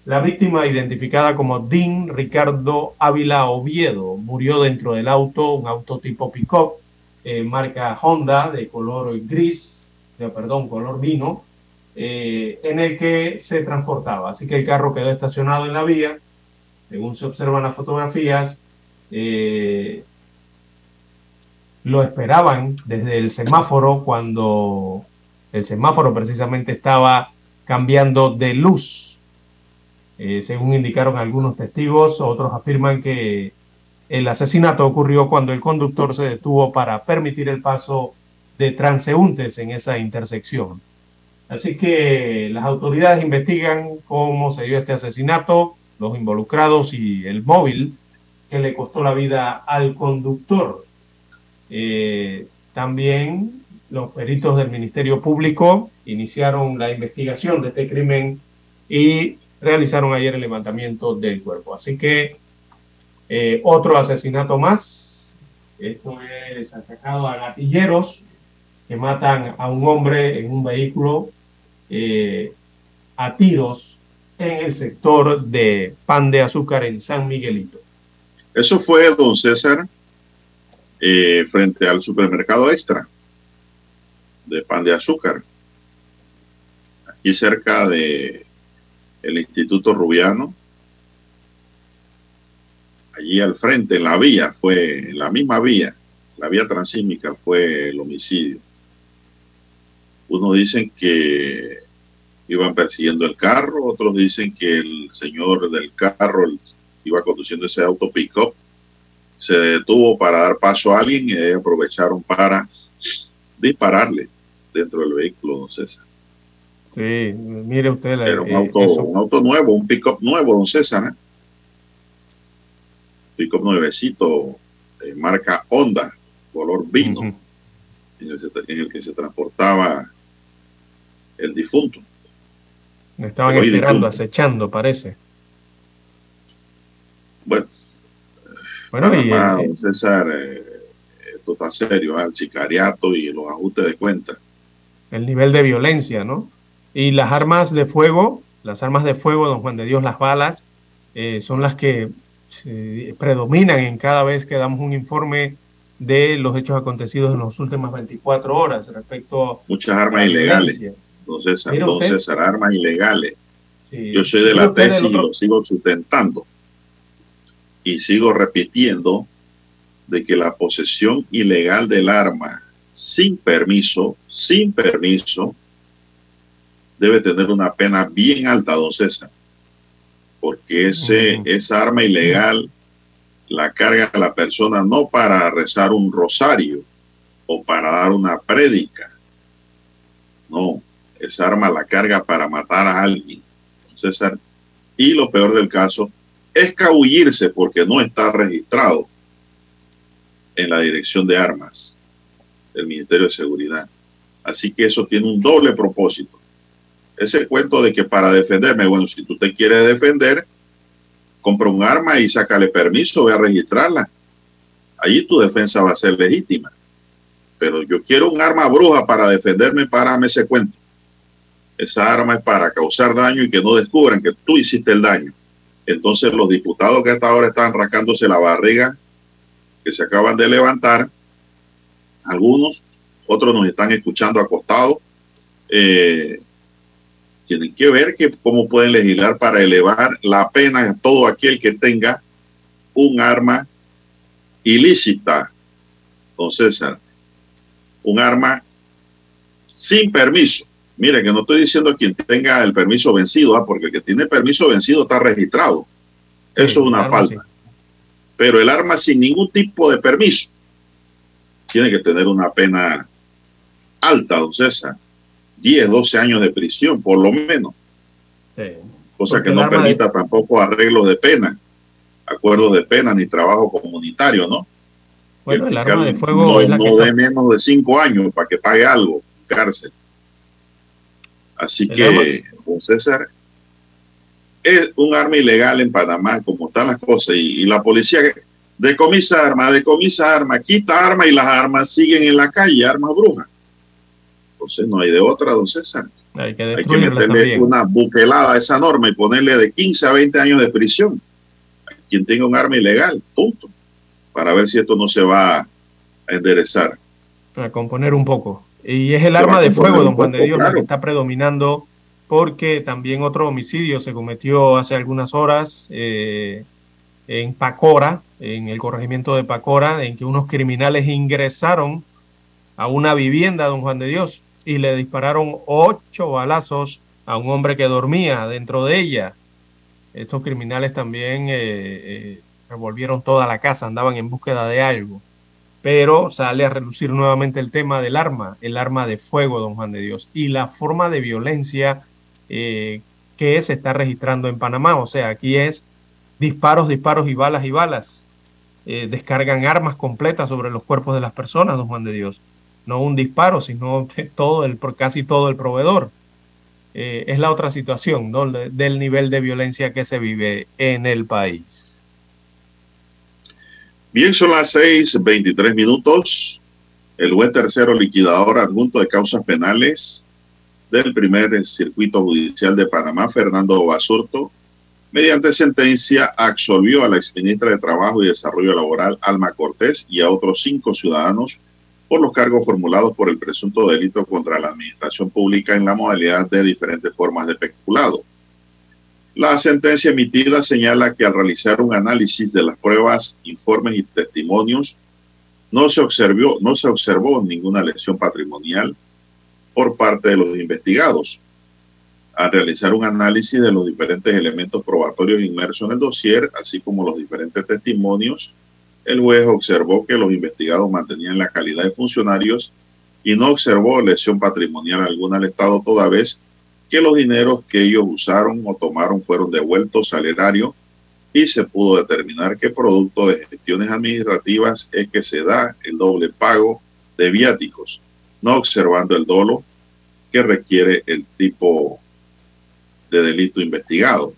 La víctima, identificada como Dean Ricardo Ávila Oviedo, murió dentro del auto, un auto tipo pick-up, eh, marca Honda, de color gris, de, perdón, color vino, eh, en el que se transportaba. Así que el carro quedó estacionado en la vía. Según se observan las fotografías, eh, lo esperaban desde el semáforo cuando el semáforo precisamente estaba cambiando de luz. Eh, según indicaron algunos testigos, otros afirman que el asesinato ocurrió cuando el conductor se detuvo para permitir el paso de transeúntes en esa intersección. Así que las autoridades investigan cómo se dio este asesinato, los involucrados y el móvil que le costó la vida al conductor. Eh, también los peritos del Ministerio Público iniciaron la investigación de este crimen y realizaron ayer el levantamiento del cuerpo. Así que eh, otro asesinato más. Esto es achacado a gatilleros que matan a un hombre en un vehículo eh, a tiros en el sector de pan de azúcar en San Miguelito. Eso fue, don César, eh, frente al supermercado extra de pan de azúcar, aquí cerca de el Instituto Rubiano, allí al frente, en la vía, fue, en la misma vía, la vía transímica fue el homicidio. Unos dicen que iban persiguiendo el carro, otros dicen que el señor del carro iba conduciendo ese auto pick-up, se detuvo para dar paso a alguien y aprovecharon para dispararle dentro del vehículo, don César. Sí, mire usted. La, Era un, auto, un auto nuevo, un pick-up nuevo, don César. ¿eh? Pick-up nuevecito, marca Honda, color vino, uh -huh. en, el, en, el, que se transportaba el difunto. Me estaban Hoy esperando, difunto. acechando, parece. Bueno, bueno y, eh, César, eh, esto está serio, ¿eh? el sicariato y los ajustes de cuenta. El nivel de violencia, ¿no? Y las armas de fuego, las armas de fuego, don Juan de Dios, las balas, eh, son las que predominan en cada vez que damos un informe de los hechos acontecidos en las últimas 24 horas respecto a... Muchas armas ilegales. Entonces, entonces armas ilegales. Sí. Yo soy de la tesis y lo sigo sustentando. Y sigo repitiendo de que la posesión ilegal del arma sin permiso, sin permiso, debe tener una pena bien alta, don César, porque ese, uh -huh. esa arma ilegal la carga la persona no para rezar un rosario o para dar una prédica, no, esa arma la carga para matar a alguien, don César, y lo peor del caso, escabullirse porque no está registrado en la dirección de armas del Ministerio de Seguridad. Así que eso tiene un doble propósito ese cuento de que para defenderme, bueno, si tú te quieres defender, compra un arma y sácale permiso, ve a registrarla. Allí tu defensa va a ser legítima. Pero yo quiero un arma bruja para defenderme, párame ese cuento. Esa arma es para causar daño y que no descubran que tú hiciste el daño. Entonces los diputados que hasta ahora están rascándose la barriga, que se acaban de levantar, algunos, otros nos están escuchando acostados, eh, tienen que ver que cómo pueden legislar para elevar la pena a todo aquel que tenga un arma ilícita, don César, un arma sin permiso. Mire que no estoy diciendo quien tenga el permiso vencido, ¿ah? porque el que tiene permiso vencido está registrado. Sí, Eso es una falta. Sí. Pero el arma sin ningún tipo de permiso tiene que tener una pena alta, don César 10, 12 años de prisión, por lo menos. Sí. Cosa que no de- permita tampoco arreglos de pena, acuerdos de pena ni trabajo comunitario, ¿no? Bueno, el arma de fuego no, es la que no está- dé menos de cinco años para que pague algo, cárcel. Así que, don César, es un arma ilegal en Panamá, como están las cosas, y, y la policía decomisa arma, decomisa arma, quita arma y las armas siguen en la calle, armas brujas. Entonces no hay de otra, don César. Hay que Hay que destruirlas meterle también. una buquelada a esa norma y ponerle de 15 a 20 años de prisión a quien tenga un arma ilegal, punto, para ver si esto no se va a enderezar. a componer un poco. Y es el arma de fuego, don Juan de Dios, la que está predominando, porque también otro homicidio se cometió hace algunas horas eh, en Pacora, en el corregimiento de Pacora, en que unos criminales ingresaron a una vivienda, don Juan de Dios, y le dispararon ocho balazos a un hombre que dormía dentro de ella. Estos criminales también eh, eh, revolvieron toda la casa, andaban en búsqueda de algo pero sale a relucir nuevamente el tema del arma, el arma de fuego, don Juan de Dios, y la forma de violencia eh, que se está registrando en Panamá. O sea, aquí es disparos, disparos y balas y balas. Eh, descargan armas completas sobre los cuerpos de las personas, don Juan de Dios. No un disparo, sino todo el, casi todo el proveedor. Eh, es la otra situación ¿no? De- del nivel de violencia que se vive en el país. Bien, son las 6:23 minutos. El juez tercero liquidador adjunto de causas penales del primer circuito judicial de Panamá, Fernando Basurto, mediante sentencia absolvió a la exministra de Trabajo y Desarrollo Laboral, Alma Cortés, y a otros cinco ciudadanos por los cargos formulados por el presunto delito contra la administración pública en la modalidad de diferentes formas de peculado. La sentencia emitida señala que al realizar un análisis de las pruebas, informes y testimonios, no se observó, ninguna lesión patrimonial por parte de los investigados. Al realizar un análisis de los diferentes elementos probatorios inmersos en el dossier, así como los diferentes testimonios, el juez observó que los investigados mantenían la calidad de funcionarios y no observó lesión patrimonial alguna al Estado toda vez que los dineros que ellos usaron o tomaron fueron devueltos al erario y se pudo determinar que producto de gestiones administrativas es que se da el doble pago de viáticos, no observando el dolo que requiere el tipo de delito investigado.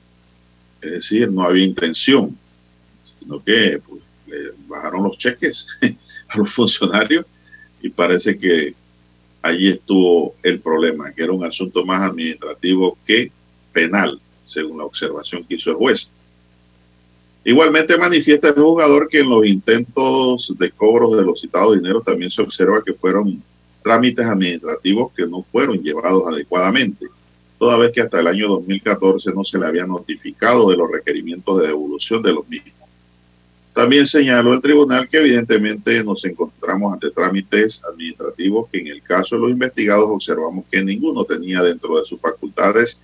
Es decir, no había intención, sino que pues, le bajaron los cheques a los funcionarios y parece que allí estuvo el problema, que era un asunto más administrativo que penal, según la observación que hizo el juez. Igualmente manifiesta el jugador que en los intentos de cobro de los citados dineros también se observa que fueron trámites administrativos que no fueron llevados adecuadamente, toda vez que hasta el año 2014 no se le había notificado de los requerimientos de devolución de los mismos. También señaló el tribunal que evidentemente nos encontramos ante trámites administrativos que en el caso de los investigados observamos que ninguno tenía dentro de sus facultades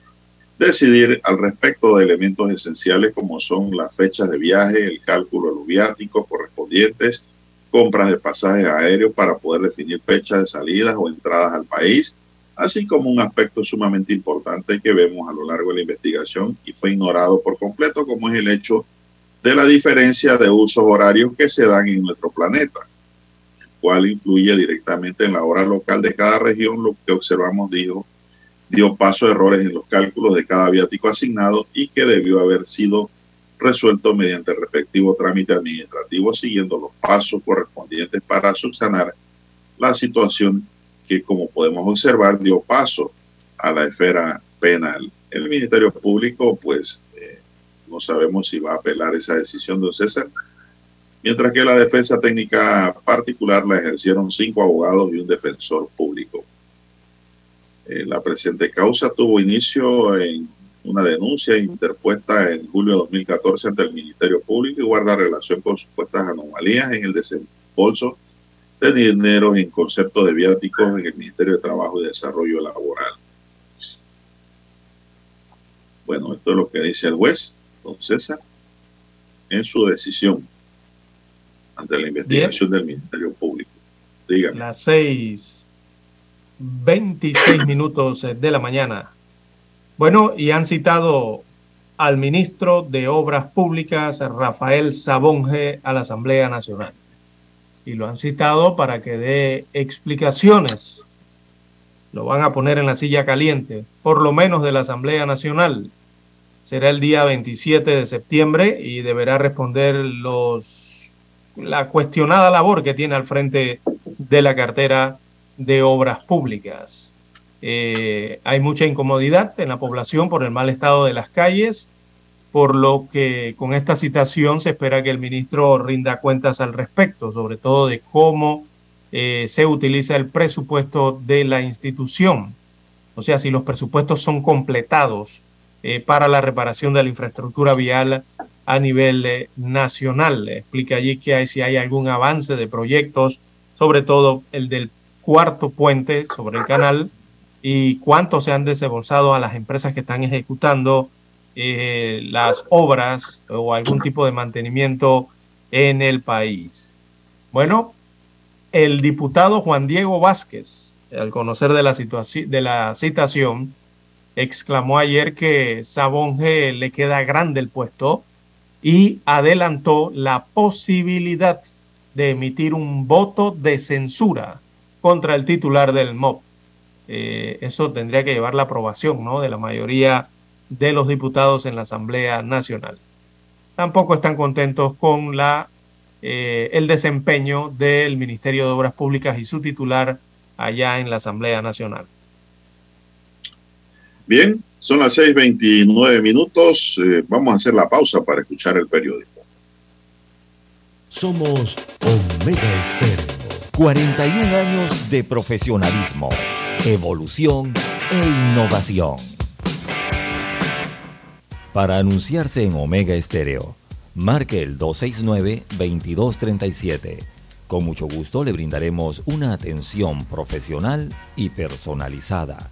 decidir al respecto de elementos esenciales como son las fechas de viaje, el cálculo de correspondientes, compras de pasajes aéreos para poder definir fechas de salidas o entradas al país, así como un aspecto sumamente importante que vemos a lo largo de la investigación y fue ignorado por completo, como es el hecho de la diferencia de usos horarios que se dan en nuestro planeta, el cual influye directamente en la hora local de cada región, lo que observamos dijo dio paso a errores en los cálculos de cada viático asignado y que debió haber sido resuelto mediante el respectivo trámite administrativo siguiendo los pasos correspondientes para subsanar la situación que, como podemos observar, dio paso a la esfera penal. El Ministerio Público, pues, no sabemos si va a apelar esa decisión de César, mientras que la defensa técnica particular la ejercieron cinco abogados y un defensor público. Eh, la presente causa tuvo inicio en una denuncia interpuesta en julio de 2014 ante el Ministerio Público y guarda relación con supuestas anomalías en el desembolso de dinero en concepto de viáticos en el Ministerio de Trabajo y Desarrollo Laboral. Bueno, esto es lo que dice el juez, don César, en su decisión ante la investigación del Ministerio Público. Dígame. Las seis 26 minutos de la mañana. Bueno, y han citado al ministro de Obras Públicas, Rafael Sabonge, a la Asamblea Nacional. Y lo han citado para que dé explicaciones. Lo van a poner en la silla caliente, por lo menos de la Asamblea Nacional. Será el día 27 de septiembre y deberá responder los, la cuestionada labor que tiene al frente de la cartera de obras públicas. Eh, hay mucha incomodidad en la población por el mal estado de las calles, por lo que con esta citación se espera que el ministro rinda cuentas al respecto, sobre todo de cómo eh, se utiliza el presupuesto de la institución. O sea, si los presupuestos son completados eh, para la reparación de la infraestructura vial a nivel nacional. Explica allí que hay, si hay algún avance de proyectos, sobre todo el del cuarto puente sobre el canal y cuánto se han desembolsado a las empresas que están ejecutando eh, las obras o algún tipo de mantenimiento en el país. Bueno, el diputado Juan Diego Vázquez, al conocer de la, de la citación, exclamó ayer que Sabonge le queda grande el puesto y adelantó la posibilidad de emitir un voto de censura contra el titular del MOP. Eh, eso tendría que llevar la aprobación ¿no? de la mayoría de los diputados en la Asamblea Nacional. Tampoco están contentos con la, eh, el desempeño del Ministerio de Obras Públicas y su titular allá en la Asamblea Nacional. Bien, son las 6:29 minutos. Eh, vamos a hacer la pausa para escuchar el periódico. Somos Omega Estéreo. 41 años de profesionalismo, evolución e innovación. Para anunciarse en Omega Estéreo, marque el 269-2237. Con mucho gusto le brindaremos una atención profesional y personalizada.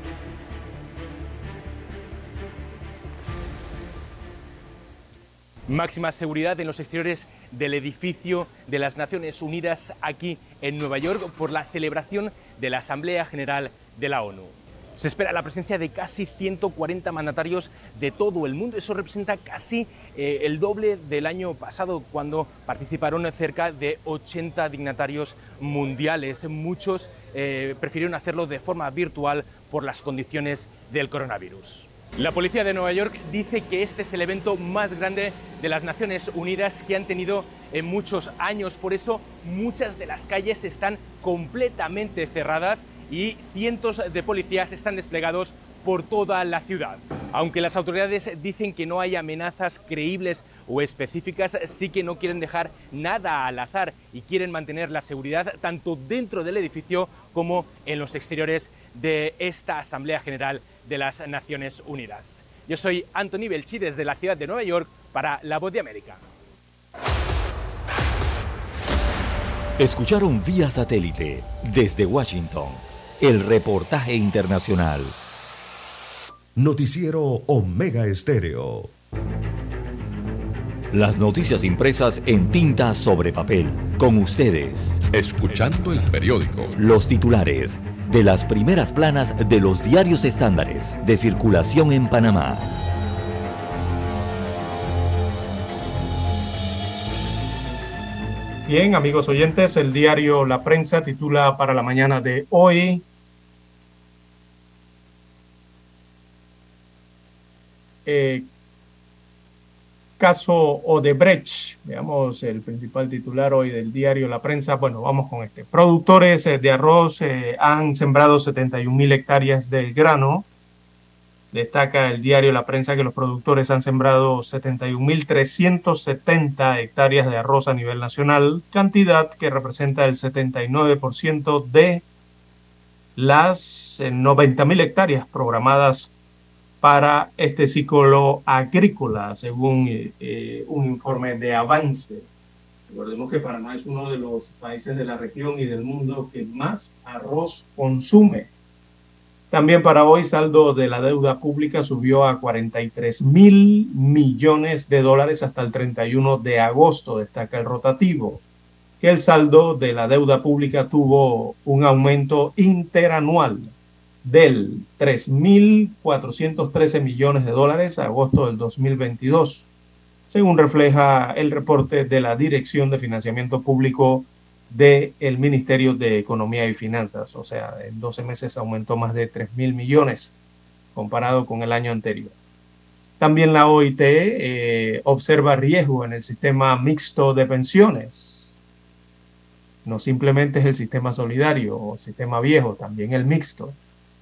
Máxima seguridad en los exteriores del edificio de las Naciones Unidas aquí en Nueva York por la celebración de la Asamblea General de la ONU. Se espera la presencia de casi 140 mandatarios de todo el mundo. Eso representa casi eh, el doble del año pasado, cuando participaron cerca de 80 dignatarios mundiales. Muchos eh, prefirieron hacerlo de forma virtual por las condiciones del coronavirus. La policía de Nueva York dice que este es el evento más grande de las Naciones Unidas que han tenido en muchos años. Por eso muchas de las calles están completamente cerradas y cientos de policías están desplegados por toda la ciudad. Aunque las autoridades dicen que no hay amenazas creíbles o específicas, sí que no quieren dejar nada al azar y quieren mantener la seguridad tanto dentro del edificio como en los exteriores de esta Asamblea General de las Naciones Unidas. Yo soy Anthony Belchi desde la ciudad de Nueva York para La Voz de América. Escucharon vía satélite desde Washington el reportaje internacional. Noticiero Omega Estéreo. Las noticias impresas en tinta sobre papel. Con ustedes. Escuchando el periódico. Los titulares de las primeras planas de los diarios estándares de circulación en Panamá. Bien, amigos oyentes, el diario La Prensa titula para la mañana de hoy eh, caso Odebrecht. Veamos el principal titular hoy del diario La Prensa. Bueno, vamos con este. Productores eh, de arroz eh, han sembrado 71 mil hectáreas del grano. Destaca el diario La Prensa que los productores han sembrado 71.370 hectáreas de arroz a nivel nacional, cantidad que representa el 79% de las 90.000 eh, hectáreas programadas para este ciclo agrícola, según eh, un informe de avance. Recordemos que Panamá es uno de los países de la región y del mundo que más arroz consume. También para hoy, saldo de la deuda pública subió a 43 mil millones de dólares hasta el 31 de agosto, destaca el rotativo, que el saldo de la deuda pública tuvo un aumento interanual del 3.413 millones de dólares a agosto del 2022, según refleja el reporte de la Dirección de Financiamiento Público del Ministerio de Economía y Finanzas. O sea, en 12 meses aumentó más de 3.000 millones comparado con el año anterior. También la OIT eh, observa riesgo en el sistema mixto de pensiones. No simplemente es el sistema solidario o sistema viejo, también el mixto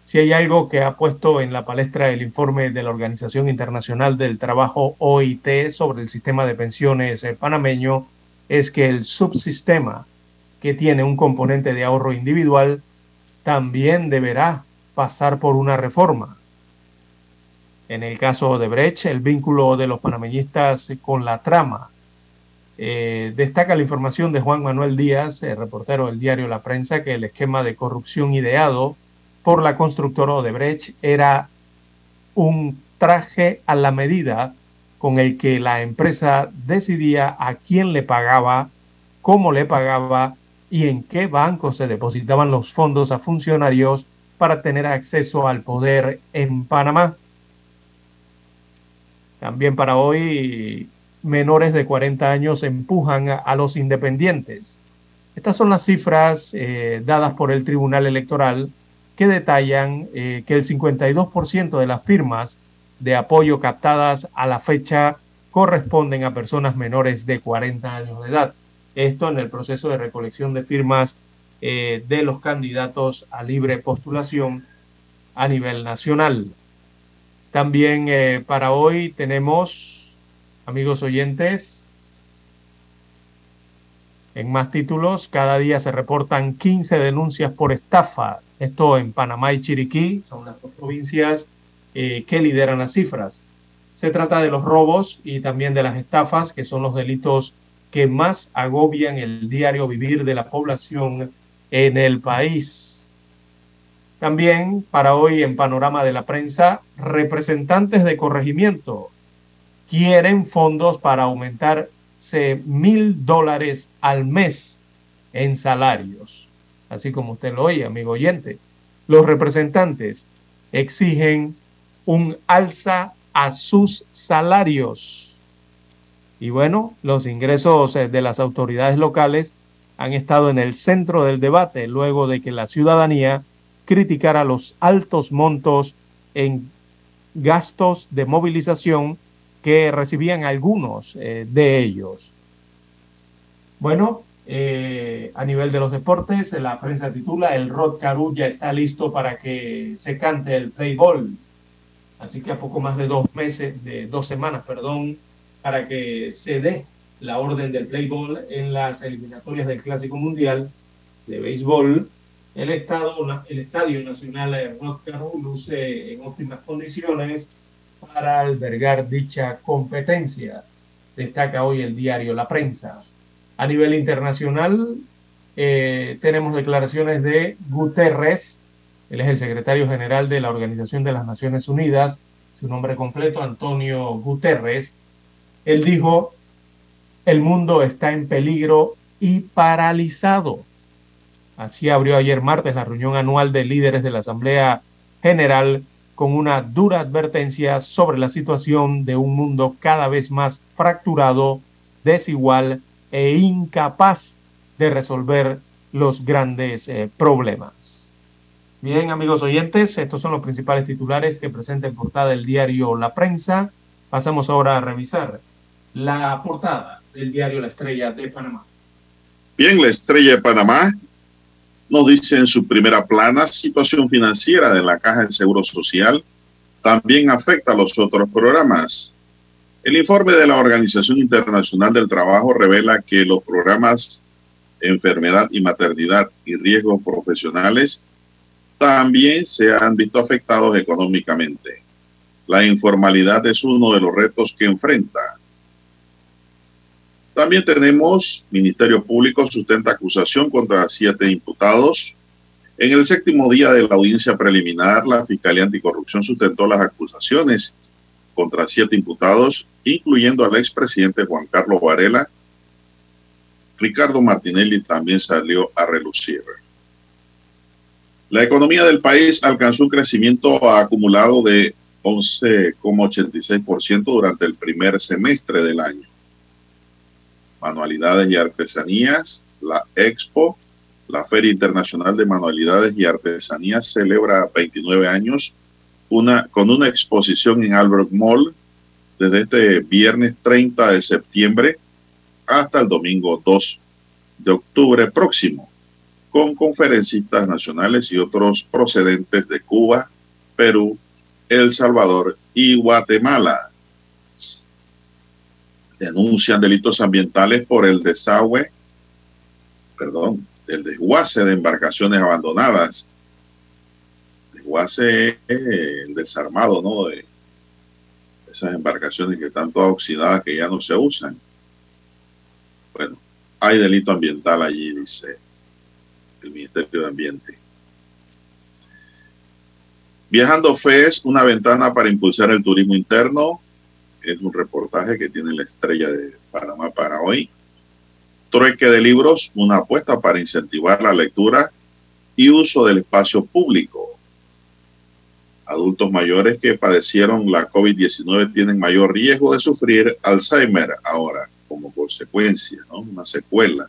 si hay algo que ha puesto en la palestra el informe de la Organización Internacional del Trabajo OIT sobre el sistema de pensiones eh, panameño, es que el subsistema que tiene un componente de ahorro individual también deberá pasar por una reforma. En el caso de Brecht, el vínculo de los panameñistas con la trama. Eh, destaca la información de Juan Manuel Díaz, el reportero del diario La Prensa, que el esquema de corrupción ideado por la constructora Odebrecht era un traje a la medida con el que la empresa decidía a quién le pagaba, cómo le pagaba y en qué banco se depositaban los fondos a funcionarios para tener acceso al poder en Panamá. También para hoy, menores de 40 años empujan a, los independientes. Estas son las cifras eh, dadas por el Tribunal Electoral que detallan eh, que el 52% de las firmas de apoyo captadas a la fecha corresponden a personas menores de 40 años de edad. Esto en el proceso de recolección de firmas eh, de los candidatos a libre postulación a nivel nacional. También eh, para hoy tenemos, amigos oyentes, en más títulos, cada día se reportan 15 denuncias por estafa esto en Panamá y Chiriquí, son las dos provincias eh, que lideran las cifras. Se trata de los robos y también de las estafas, que son los delitos que más agobian el diario vivir de la población en el país. También para hoy en Panorama de la Prensa, representantes de corregimiento quieren fondos para aumentarse mil dólares al mes en salarios así como usted lo oye, amigo oyente. Los representantes exigen un alza a sus salarios. Y bueno, los ingresos eh, de las autoridades locales han estado en el centro del debate luego de que la ciudadanía criticara los altos montos en gastos de movilización que recibían algunos eh, de ellos. Bueno, eh, a nivel de los deportes, la prensa titula El Rod ya está listo para que se cante el play ball. Así que a poco más de dos meses, de dos semanas, perdón, para que se dé la orden del play ball en las eliminatorias del Clásico Mundial de Béisbol. El, el Estadio Nacional Rod Caru luce en óptimas condiciones para albergar dicha competencia. Destaca hoy el diario La Prensa. A nivel internacional, eh, tenemos declaraciones de Guterres, él es el secretario general de la Organización de las Naciones Unidas, su nombre completo, Antonio Guterres. Él dijo, el mundo está en peligro y paralizado. Así abrió ayer martes la reunión anual de líderes de la Asamblea General con una dura advertencia sobre la situación de un mundo cada vez más fracturado, desigual e incapaz de resolver los grandes eh, problemas. Bien, amigos oyentes, estos son los principales titulares que presenta en portada el diario La Prensa. Pasamos ahora a revisar la portada del diario La Estrella de Panamá. Bien, la Estrella de Panamá nos dice en su primera plana, situación financiera de la Caja de Seguro Social también afecta a los otros programas. El informe de la Organización Internacional del Trabajo revela que los programas enfermedad y maternidad y riesgos profesionales también se han visto afectados económicamente. La informalidad es uno de los retos que enfrenta. También tenemos Ministerio Público sustenta acusación contra siete imputados. En el séptimo día de la audiencia preliminar, la Fiscalía Anticorrupción sustentó las acusaciones contra siete imputados, incluyendo al expresidente Juan Carlos Varela. Ricardo Martinelli también salió a relucir. La economía del país alcanzó un crecimiento acumulado de 11,86% durante el primer semestre del año. Manualidades y artesanías, la Expo, la Feria Internacional de Manualidades y Artesanías celebra 29 años una, con una exposición en Albert Mall desde este viernes 30 de septiembre hasta el domingo 2 de octubre próximo, con conferencistas nacionales y otros procedentes de Cuba, Perú, El Salvador y Guatemala. Denuncian delitos ambientales por el desagüe, perdón, el desguace de embarcaciones abandonadas. Es el desarmado, ¿no? De esas embarcaciones que están todas oxidadas que ya no se usan. Bueno, hay delito ambiental allí, dice el Ministerio de Ambiente. Viajando FES, una ventana para impulsar el turismo interno. Es un reportaje que tiene la estrella de Panamá para hoy. Trueque de libros, una apuesta para incentivar la lectura y uso del espacio público. Adultos mayores que padecieron la COVID-19 tienen mayor riesgo de sufrir Alzheimer ahora como consecuencia, ¿no? una secuela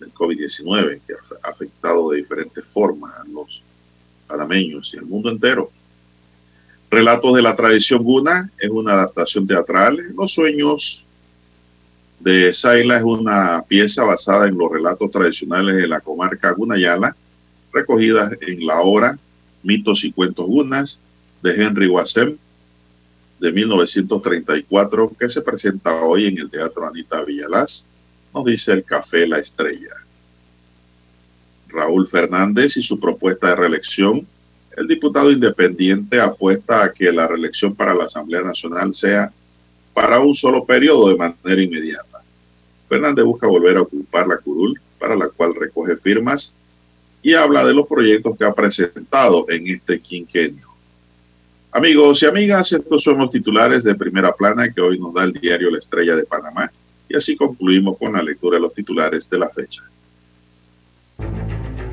del COVID-19 que ha afectado de diferentes formas a los panameños y al mundo entero. Relatos de la tradición guna es una adaptación teatral. Los sueños de Saila es una pieza basada en los relatos tradicionales de la comarca gunayala, recogidas en la obra Mitos y Cuentos Gunas de Henry Wassem de 1934 que se presenta hoy en el Teatro Anita Villalaz, nos dice el Café La Estrella. Raúl Fernández y su propuesta de reelección. El diputado independiente apuesta a que la reelección para la Asamblea Nacional sea para un solo periodo de manera inmediata. Fernández busca volver a ocupar la curul, para la cual recoge firmas y habla de los proyectos que ha presentado en este quinquenio. Amigos y amigas, estos son los titulares de primera plana que hoy nos da el diario La Estrella de Panamá. Y así concluimos con la lectura de los titulares de la fecha.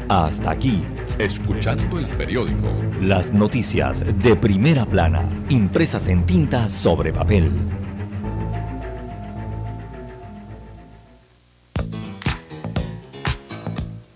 Hasta aquí, Escuchando el periódico. las noticias de primera plana, impresas en tinta sobre papel.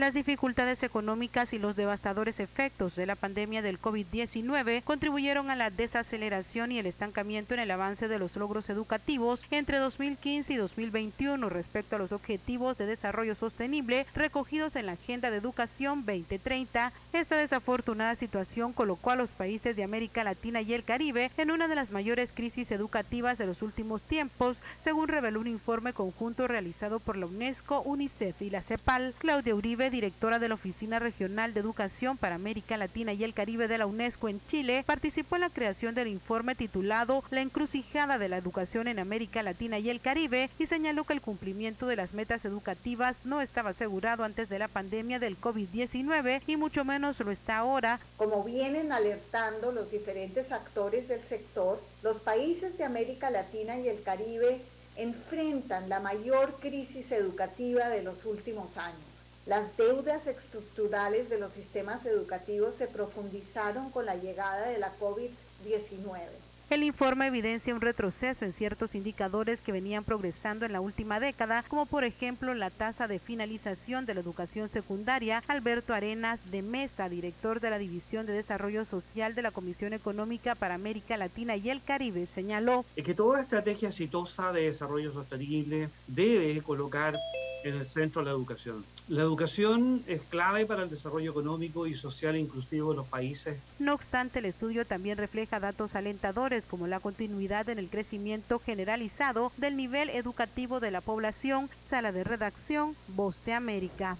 Las dificultades económicas y los devastadores efectos de la pandemia del COVID-19 contribuyeron a la desaceleración y el estancamiento en el avance de los logros educativos entre 2015 y 2021 respecto a los objetivos de desarrollo sostenible recogidos en la Agenda de Educación 2030. Esta desafortunada situación colocó a los países de América Latina y el Caribe en una de las mayores crisis educativas de los últimos tiempos, según reveló un informe conjunto realizado por la UNESCO, UNICEF y la CEPAL. Claudia Uribe Directora de la Oficina Regional de Educación para América Latina y el Caribe de la UNESCO en Chile, participó en la creación del informe titulado La encrucijada de la educación en América Latina y el Caribe y señaló que el cumplimiento de las metas educativas no estaba asegurado antes de la pandemia del COVID-19 y mucho menos lo está ahora. Como vienen alertando los diferentes actores del sector, los países de América Latina y el Caribe enfrentan la mayor crisis educativa de los últimos años. Las deudas estructurales de los sistemas educativos se profundizaron con la llegada de la COVID-19. El informe evidencia un retroceso en ciertos indicadores que venían progresando en la última década, como por ejemplo la tasa de finalización de la educación secundaria. Alberto Arenas de Mesa, director de la División de Desarrollo Social de la Comisión Económica para América Latina y el Caribe, señaló que toda estrategia exitosa de desarrollo sostenible debe colocar en el centro la educación. La educación es clave para el desarrollo económico y social inclusivo de los países. No obstante, el estudio también refleja datos alentadores como la continuidad en el crecimiento generalizado del nivel educativo de la población. Sala de redacción, Voz de América.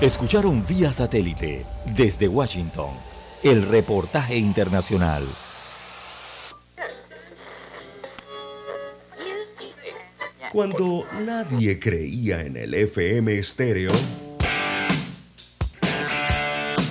Escucharon vía satélite desde Washington el reportaje internacional. Cuando nadie creía en el FM estéreo.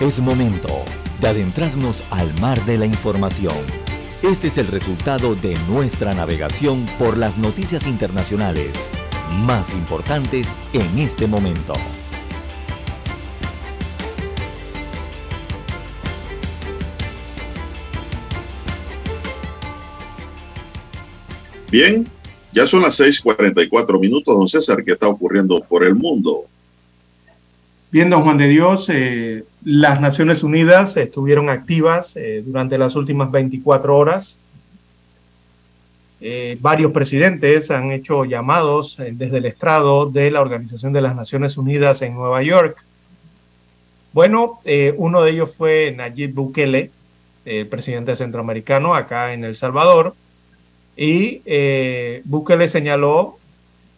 Es momento de adentrarnos al mar de la información. Este es el resultado de nuestra navegación por las noticias internacionales más importantes en este momento. Bien, ya son las 6:44 minutos, don César, ¿qué está ocurriendo por el mundo? Bien, don Juan de Dios, eh, las Naciones Unidas estuvieron activas eh, durante las últimas 24 horas. Eh, varios presidentes han hecho llamados desde el estrado de la Organización de las Naciones Unidas en Nueva York. Bueno, uno de ellos fue Nayib Bukele, el presidente centroamericano acá en El Salvador, y Bukele señaló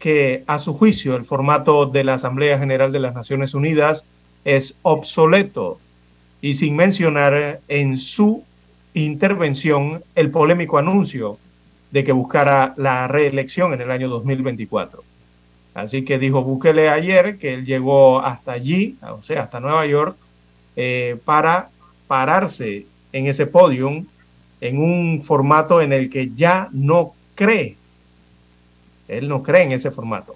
que a su juicio el formato de la Asamblea General de las Naciones Unidas es obsoleto y sin mencionar en su intervención el polémico anuncio de que buscara la reelección en el año 2024. Así que dijo Bukele ayer que él llegó hasta allí, o sea, hasta Nueva York, eh, para pararse en ese podium en un formato en el que ya no cree. Él no cree en ese formato.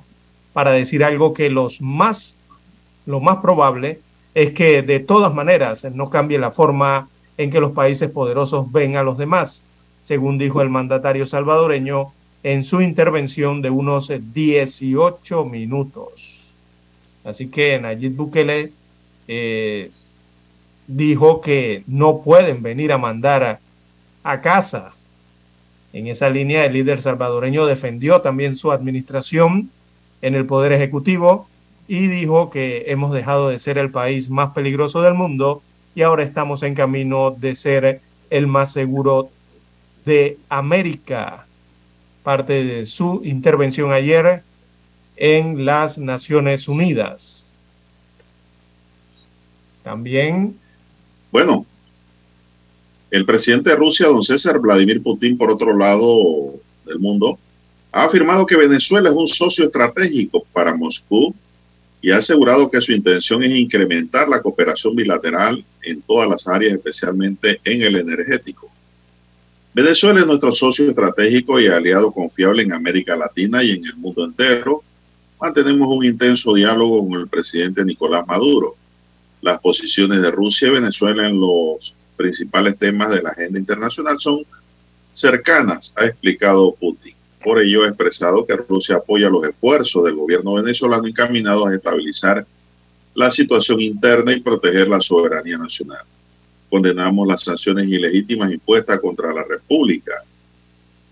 Para decir algo que los más, lo más probable es que de todas maneras no cambie la forma en que los países poderosos ven a los demás, según dijo el mandatario salvadoreño en su intervención de unos 18 minutos. Así que Nayib Bukele eh, dijo que no pueden venir a mandar a, a casa. En esa línea, el líder salvadoreño defendió también su administración en el Poder Ejecutivo y dijo que hemos dejado de ser el país más peligroso del mundo y ahora estamos en camino de ser el más seguro de América. Parte de su intervención ayer en las Naciones Unidas. También. Bueno, el presidente de Rusia, don César Vladimir Putin, por otro lado del mundo, ha afirmado que Venezuela es un socio estratégico para Moscú y ha asegurado que su intención es incrementar la cooperación bilateral en todas las áreas, especialmente en el energético. Venezuela es nuestro socio estratégico y aliado confiable en América Latina y en el mundo entero. Mantenemos un intenso diálogo con el presidente Nicolás Maduro. Las posiciones de Rusia y Venezuela en los principales temas de la agenda internacional son cercanas, ha explicado Putin. Por ello ha expresado que Rusia apoya los esfuerzos del gobierno venezolano encaminados a estabilizar la situación interna y proteger la soberanía nacional. Condenamos las sanciones ilegítimas impuestas contra la República,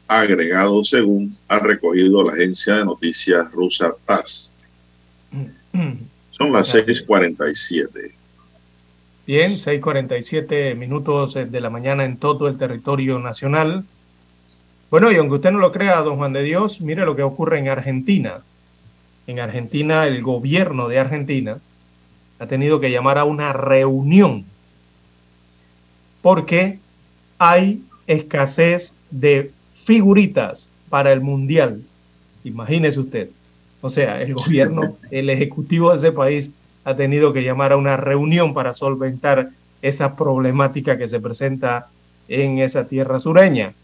agregado según ha recogido la agencia de noticias rusa TASS. Son las 6:47. Bien, 6:47 minutos de la mañana en todo el territorio nacional. Bueno, y aunque usted no lo crea, don Juan de Dios, mire lo que ocurre en Argentina. En Argentina, el gobierno de Argentina ha tenido que llamar a una reunión porque hay escasez de figuritas para el mundial. Imagínese usted. O sea, el gobierno, el ejecutivo de ese país ha tenido que llamar a una reunión para solventar esa problemática que se presenta en esa tierra sureña.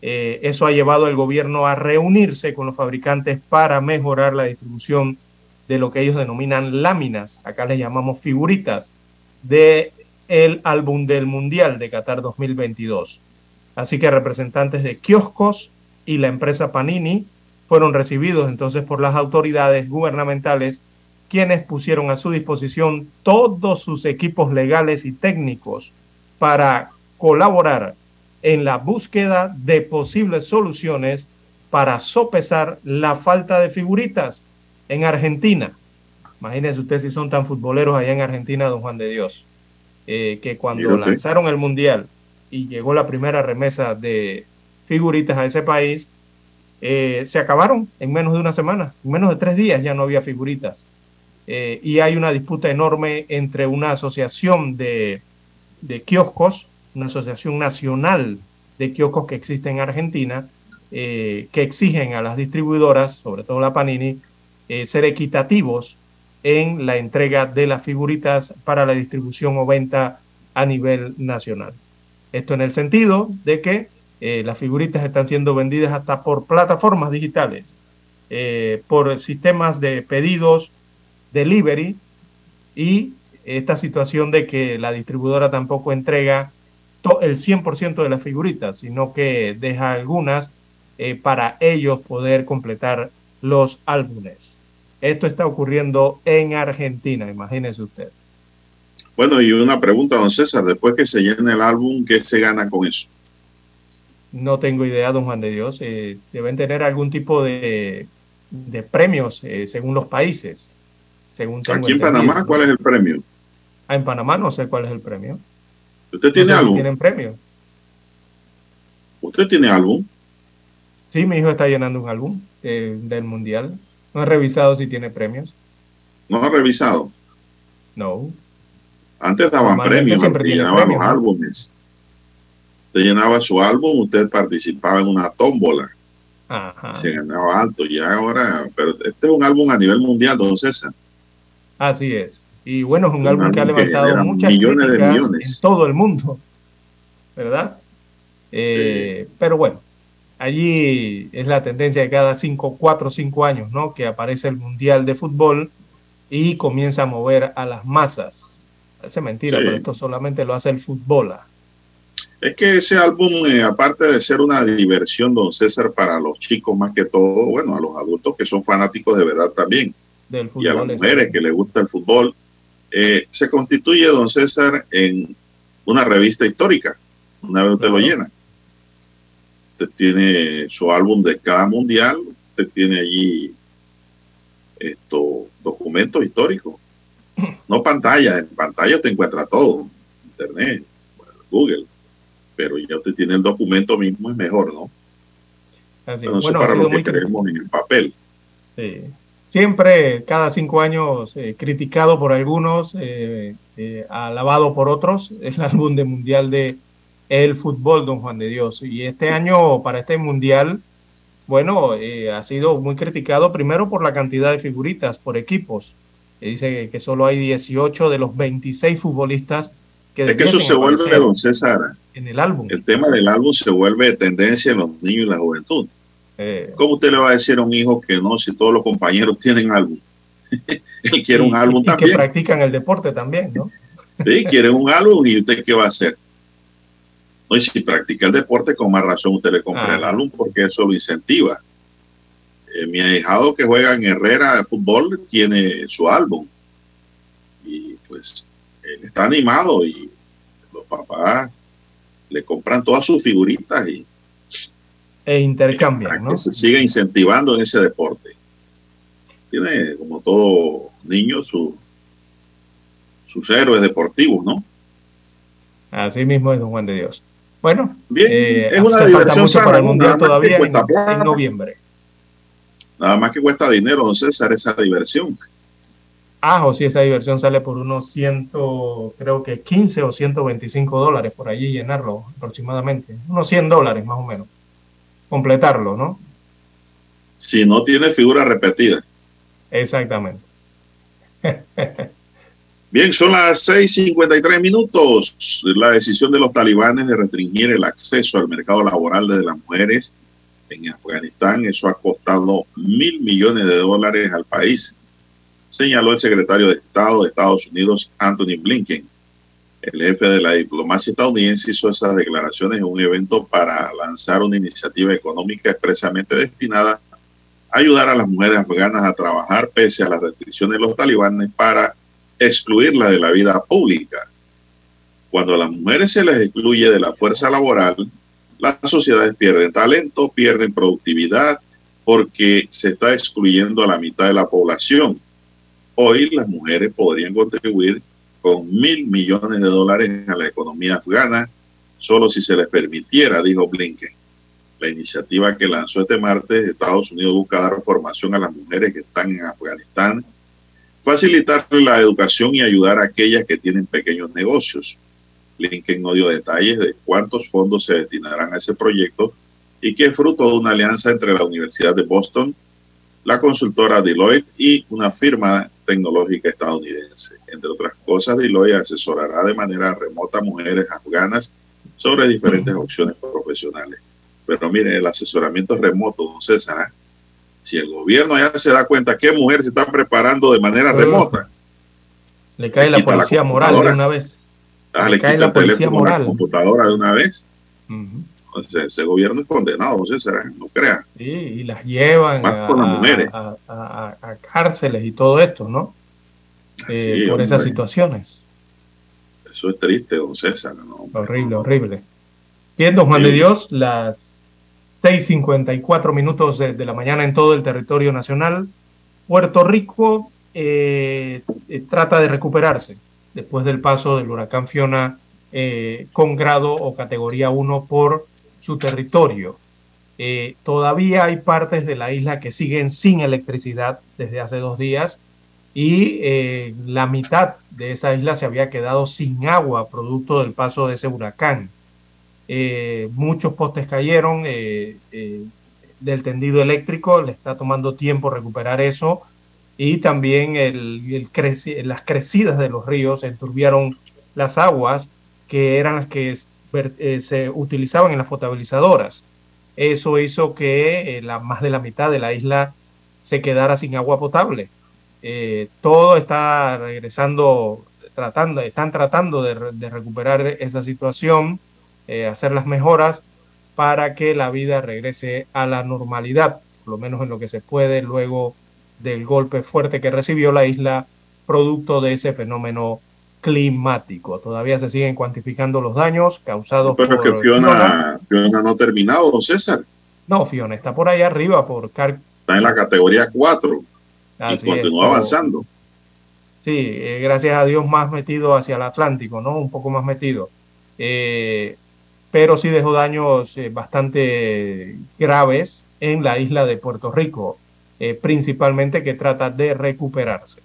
Eh, eso ha llevado al gobierno a reunirse con los fabricantes para mejorar la distribución de lo que ellos denominan láminas, acá les llamamos figuritas, de el álbum del Mundial de Qatar 2022. Así que representantes de kioscos y la empresa Panini fueron recibidos entonces por las autoridades gubernamentales quienes pusieron a su disposición todos sus equipos legales y técnicos para colaborar en la búsqueda de posibles soluciones para sopesar la falta de figuritas en Argentina. Imagínense ustedes si son tan futboleros allá en Argentina, don Juan de Dios, eh, que cuando lanzaron el Mundial y llegó la primera remesa de figuritas a ese país, eh, se acabaron en menos de una semana, en menos de tres días ya no había figuritas. Eh, y hay una disputa enorme entre una asociación de, de kioscos una asociación nacional de kioscos que existe en Argentina, eh, que exigen a las distribuidoras, sobre todo la Panini, eh, ser equitativos en la entrega de las figuritas para la distribución o venta a nivel nacional. Esto en el sentido de que las figuritas están siendo vendidas hasta por plataformas digitales, por sistemas de pedidos, delivery y esta situación de que la distribuidora tampoco entrega el 100% de las figuritas, sino que deja algunas eh, para ellos poder completar los álbumes. Esto está ocurriendo en Argentina, imagínese usted. Bueno, y una pregunta, don César, después que se llene el álbum, ¿qué se gana con eso? No tengo idea, don Juan de Dios. Eh, deben tener algún tipo de, de premios eh, según los países. Según Aquí en Panamá, ¿cuál es el premio? Ah, en Panamá no sé cuál es el premio. ¿Usted tiene algo? ¿Tienen premio? ¿Usted tiene álbum? Sí, mi hijo está llenando un álbum eh, del mundial. No he revisado si tiene premios. ¿No ha revisado? No. Antes daban premios, siempre llenaban los álbumes. Usted llenaba su álbum, usted participaba en una tómbola. Ajá. Se ganaba alto. Y ahora, pero este es un álbum a nivel mundial, don César. Así es. Y bueno, es un, álbum que ha levantado muchas millones críticas de millones. en todo el mundo, ¿verdad? Eh, sí. Pero bueno, allí es la tendencia de cada cinco, cuatro o cinco años, ¿no? Que aparece el Mundial de Fútbol y comienza a mover a las masas. Parece mentira, sí. pero esto solamente lo hace el fútbol. Es que ese álbum, eh, aparte de ser una diversión, don César, para los chicos más que todo, bueno, a los adultos que son fanáticos de verdad también, Del fútbol, y a las mujeres que les gusta el fútbol, eh, se constituye, don César, en una revista histórica. Una vez usted lo llena. Usted tiene su álbum de cada mundial, usted tiene allí estos documentos históricos. No pantalla, en pantalla te encuentra todo, internet, Google, pero ya usted tiene el documento mismo, es mejor, ¿no? Así, bueno, eso para lo que creemos en el papel. Sí siempre cada cinco años eh, criticado por algunos, eh, eh, alabado por otros, el álbum de mundial de el fútbol, don Juan de Dios. Y este año, para este mundial, bueno, ha sido muy criticado primero por la cantidad de figuritas por equipos. dice que solo hay 18 de los 26 futbolistas que Es que eso se vuelve, don César, en el álbum. el tema del álbum se vuelve tendencia en los niños y la juventud. Eh, ¿Cómo usted le va a decir a un hijo que no si todos los compañeros tienen álbum? Él quiere un álbum y que también. practican el deporte también, ¿no? Sí, quiere un álbum y usted qué va a hacer. No, y si practica el deporte, con más razón usted le compra Ah. el álbum porque eso lo incentiva. Eh, mi ahijado que juega en Herrera de fútbol tiene su álbum. Y pues él está animado y los papás le compran todas sus figuritas y E intercambian, ¿no? que se siga incentivando en ese deporte. Tiene, como todo niño, su, sus héroes deportivos, ¿no? Así mismo es Don Juan de Dios. Bueno, Bien, eh, es una diversión mucho sana, para el. Mundial todavía en noviembre. Nada más que cuesta dinero, don César, esa diversión. Ah, o si esa diversión sale por unos 100, creo que 15 o 125 dólares por allí llenarlo aproximadamente. Unos 100 dólares más o menos. Completarlo, ¿no? Si no tiene figura repetida. Exactamente. Bien, son las 6:53 minutos. La decisión de los talibanes de restringir el acceso al mercado laboral de las mujeres en Afganistán, eso ha costado mil millones de dólares al país, señaló el secretario de Estado de Estados Unidos, Anthony Blinken. El jefe de la diplomacia estadounidense hizo esas declaraciones en un evento para lanzar una iniciativa económica expresamente destinada a ayudar a las mujeres afganas a trabajar pese a las restricciones de los talibanes para excluirla de la vida pública. Cuando a las mujeres se les excluye de la fuerza laboral, las sociedades pierden talento, pierden productividad, porque se está excluyendo a la mitad de la población. Hoy las mujeres podrían contribuir con mil millones de dólares a la economía afgana, solo si se les permitiera, dijo Blinken. La iniciativa que lanzó este martes, Estados Unidos busca dar formación a las mujeres que están en Afganistán, facilitar la educación y ayudar a aquellas que tienen pequeños negocios. Blinken no dio detalles de cuántos fondos se destinarán a ese proyecto y que es fruto de una alianza entre la Universidad de Boston, la consultora Deloitte y una firma tecnológica estadounidense. Entre otras cosas, Deloitte asesorará de manera remota a mujeres afganas sobre diferentes opciones profesionales. Pero miren, el asesoramiento es remoto, don César. ¿eh? Si el gobierno ya se da cuenta que mujeres se están preparando de manera Uh, remota, Le cae la policía moral de una vez. ah, Le le cae quita la el policía a la moral. computadora de una vez. Ujú. Entonces, ese gobierno es condenado, César, no crea. Sí, y las llevan Más a, con las mujeres. a- a- a- a cárceles y todo esto, ¿no? Eh, Sí, por esas situaciones. Eso es triste, don César. ¿no? Horrible, horrible. Bien, don Juan Sí. de Dios, las 6:54 minutos de, de la mañana en todo el territorio nacional. Puerto Rico eh, eh, trata de recuperarse después del paso del huracán Fiona eh, con grado o categoría 1 por su territorio. Eh, todavía hay partes de la isla que siguen sin electricidad desde hace dos días y eh, la mitad de esa isla se había quedado sin agua producto del paso de ese huracán. Eh, muchos postes cayeron del tendido eléctrico, le está tomando tiempo recuperar eso y también las crecidas de los ríos enturbiaron las aguas que eran las que eh, se utilizaban en las potabilizadoras. Eso hizo que eh, la, más de la mitad de la isla se quedara sin agua potable. Eh, todo está regresando, tratando, están tratando de, de recuperar esa situación, eh, hacer las mejoras para que la vida regrese a la normalidad, por lo menos en lo que se puede luego del golpe fuerte que recibió la isla producto de ese fenómeno climático. Todavía se siguen cuantificando los daños causados Pero por que Fiona, Fiona no ha terminado, César. No, Fiona está por allá arriba por Car Está en la categoría 4 y continúa es, pero- avanzando. Sí, eh, gracias a Dios más metido hacia el Atlántico, ¿no? Un poco más metido. Eh, pero sí dejó daños eh, bastante graves en la isla de Puerto Rico, principalmente que trata de recuperarse.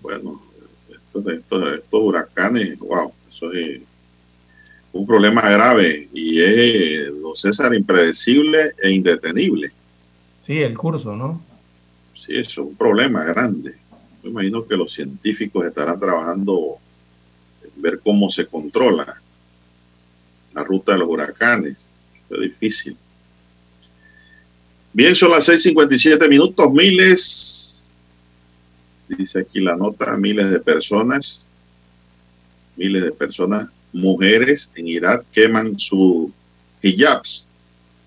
Bueno, estos, estos, estos huracanes, wow, eso es un problema grave y es, don César, impredecible e indetenible. Sí, el curso, ¿no? Sí, eso es un problema grande. Me imagino que los científicos estarán trabajando en ver cómo se controla la ruta de los huracanes. Es difícil. Bien, son las 6:57 minutos. Miles, dice aquí la nota, miles de personas, miles de personas, mujeres en Irak queman sus hijabs,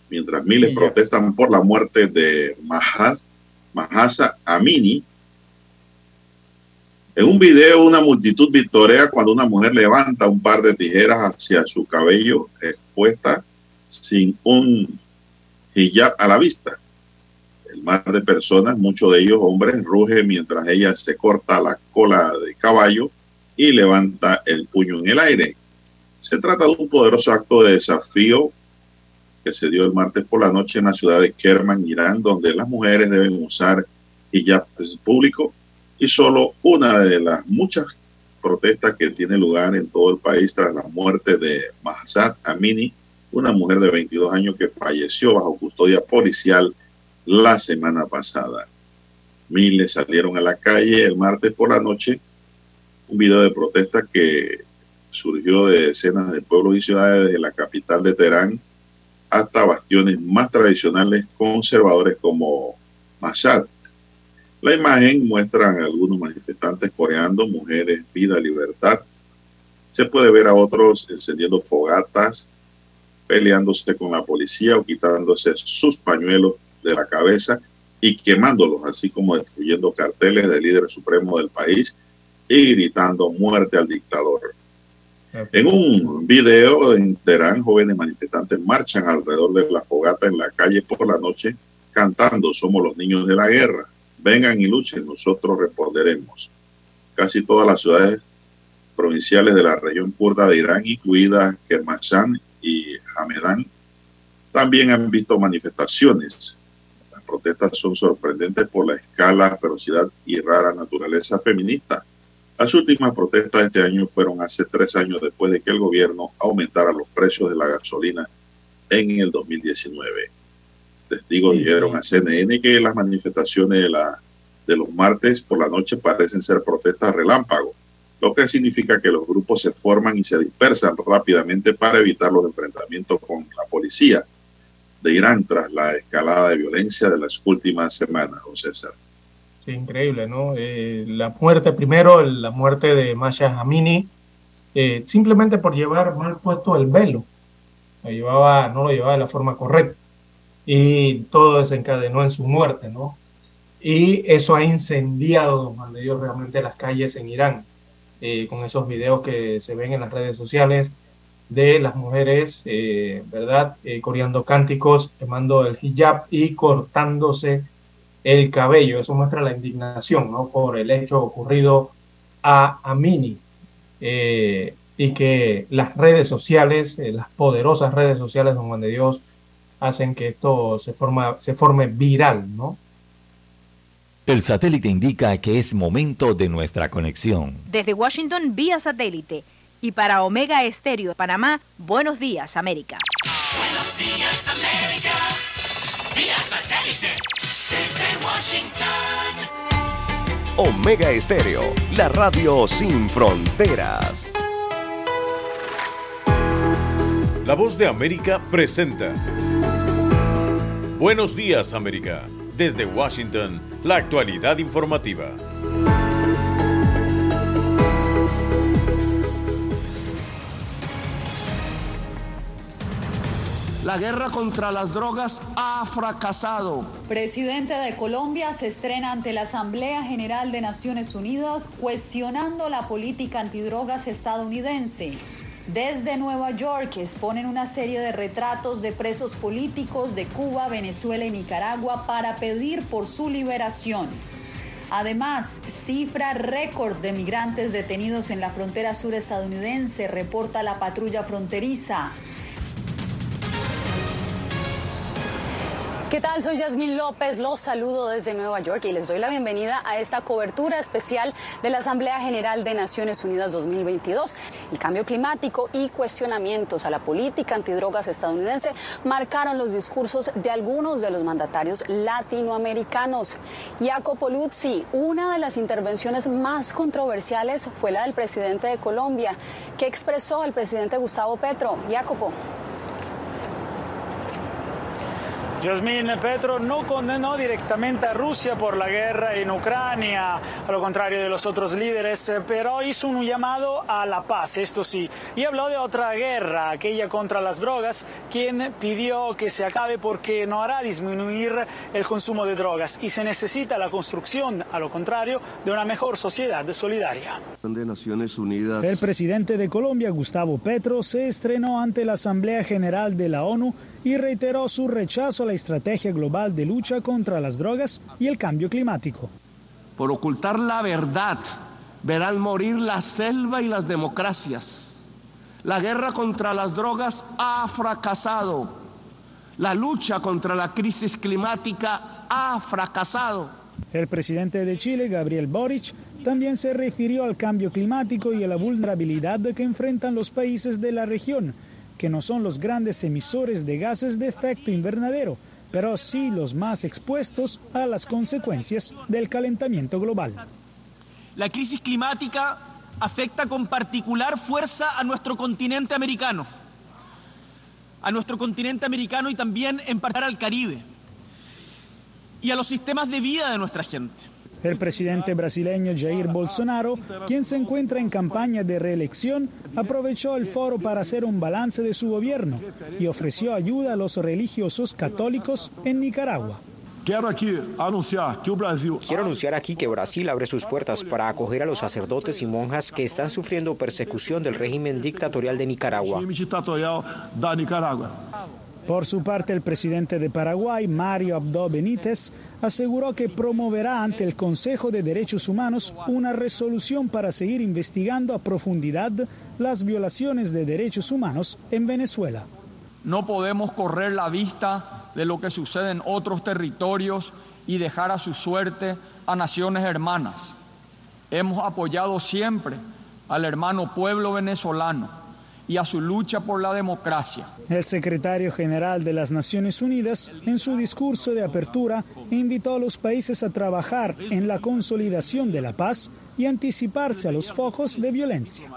mientras miles protestan por la muerte de Mahas, Mahasa Amini. En un video, una multitud victorea cuando una mujer levanta un par de tijeras hacia su cabello expuesta sin un hijab a la vista. Mar de personas, muchos de ellos hombres, ruge mientras ella se corta la cola de caballo y levanta el puño en el aire. Se trata de un poderoso acto de desafío que se dio el martes por la noche en la ciudad de Kerman, Irán, donde las mujeres deben usar hijab público y solo una de las muchas protestas que tiene lugar en todo el país tras la muerte de Mahsad Amini, una mujer de 22 años que falleció bajo custodia policial la semana pasada. Miles salieron a la calle el martes por la noche. Un video de protesta que surgió de decenas de pueblos y ciudades de la capital de Teherán hasta bastiones más tradicionales conservadores como Mashhad. La imagen muestra a algunos manifestantes coreando mujeres, vida, libertad. Se puede ver a otros encendiendo fogatas, peleándose con la policía o quitándose sus pañuelos de la cabeza y quemándolos, así como destruyendo carteles del líder supremo del país y gritando muerte al dictador. En un video en Teherán, jóvenes manifestantes marchan alrededor de la fogata en la calle por la noche cantando Somos los niños de la guerra. Vengan y luchen, nosotros responderemos. Casi todas las ciudades provinciales de la región kurda de Irán, incluidas Kermanshah y Hamedan, también han visto manifestaciones. Protestas son sorprendentes por la escala, ferocidad y rara naturaleza feminista. Las últimas protestas de este año fueron hace tres años después de que el gobierno aumentara los precios de la gasolina en el 2019. Testigos dijeron a CNN que las manifestaciones de, la, de los martes por la noche parecen ser protestas relámpago, lo que significa que los grupos se forman y se dispersan rápidamente para evitar los enfrentamientos con la policía de Irán tras la escalada de violencia de las últimas semanas, don César. Sí, increíble, ¿no? Eh, la muerte, primero, la muerte de Masha Amini, eh, simplemente por llevar mal puesto el velo. Lo llevaba, no lo llevaba de la forma correcta. Y todo desencadenó en su muerte, ¿no? Y eso ha incendiado, de Dios, realmente las calles en Irán, eh, con esos videos que se ven en las redes sociales de las mujeres, eh, ¿verdad? Eh, coreando cánticos, quemando el hijab y cortándose el cabello. Eso muestra la indignación ¿no? por el hecho ocurrido a Amini eh, y que las redes sociales, eh, las poderosas redes sociales, don Juan de Dios, hacen que esto se, forma, se forme viral, ¿no? El satélite indica que es momento de nuestra conexión. Desde Washington vía satélite y para Omega Estéreo de Panamá, buenos días América. Buenos días, América. Vía satélite. Desde Washington. Omega Estéreo, la radio sin fronteras. La voz de América presenta. Buenos días, América. Desde Washington, la actualidad informativa. La guerra contra las drogas ha fracasado. Presidente de Colombia se estrena ante la Asamblea General de Naciones Unidas cuestionando la política antidrogas estadounidense. Desde Nueva York exponen una serie de retratos de presos políticos de Cuba, Venezuela y Nicaragua para pedir por su liberación. Además, cifra récord de migrantes detenidos en la frontera sur estadounidense, reporta la patrulla fronteriza. ¿Qué tal? Soy Yasmín López, los saludo desde Nueva York y les doy la bienvenida a esta cobertura especial de la Asamblea General de Naciones Unidas 2022. El cambio climático y cuestionamientos a la política antidrogas estadounidense marcaron los discursos de algunos de los mandatarios latinoamericanos. Jacopo Luzzi, una de las intervenciones más controversiales fue la del presidente de Colombia, que expresó el presidente Gustavo Petro. Jacopo. Yasmín Petro no condenó directamente a Rusia por la guerra en Ucrania, a lo contrario de los otros líderes, pero hizo un llamado a la paz, esto sí, y habló de otra guerra, aquella contra las drogas, quien pidió que se acabe porque no hará disminuir el consumo de drogas y se necesita la construcción, a lo contrario, de una mejor sociedad solidaria. De Naciones Unidas. El presidente de Colombia, Gustavo Petro, se estrenó ante la Asamblea General de la ONU y reiteró su rechazo a la estrategia global de lucha contra las drogas y el cambio climático. Por ocultar la verdad, verán morir la selva y las democracias. La guerra contra las drogas ha fracasado. La lucha contra la crisis climática ha fracasado. El presidente de Chile, Gabriel Boric, también se refirió al cambio climático y a la vulnerabilidad que enfrentan los países de la región que no son los grandes emisores de gases de efecto invernadero, pero sí los más expuestos a las consecuencias del calentamiento global. La crisis climática afecta con particular fuerza a nuestro continente americano, a nuestro continente americano y también en particular al Caribe, y a los sistemas de vida de nuestra gente. El presidente brasileño Jair Bolsonaro, quien se encuentra en campaña de reelección, aprovechó el foro para hacer un balance de su gobierno y ofreció ayuda a los religiosos católicos en Nicaragua. Quiero aquí anunciar que Brasil Quiero anunciar aquí que Brasil abre sus puertas para acoger a los sacerdotes y monjas que están sufriendo persecución del régimen dictatorial de Nicaragua. Por su parte, el presidente de Paraguay, Mario Abdo Benítez, aseguró que promoverá ante el Consejo de Derechos Humanos una resolución para seguir investigando a profundidad las violaciones de derechos humanos en Venezuela. No podemos correr la vista de lo que sucede en otros territorios y dejar a su suerte a naciones hermanas. Hemos apoyado siempre al hermano pueblo venezolano y a su lucha por la democracia. El secretario general de las Naciones Unidas, en su discurso de apertura, invitó a los países a trabajar en la consolidación de la paz y anticiparse a los focos de violencia.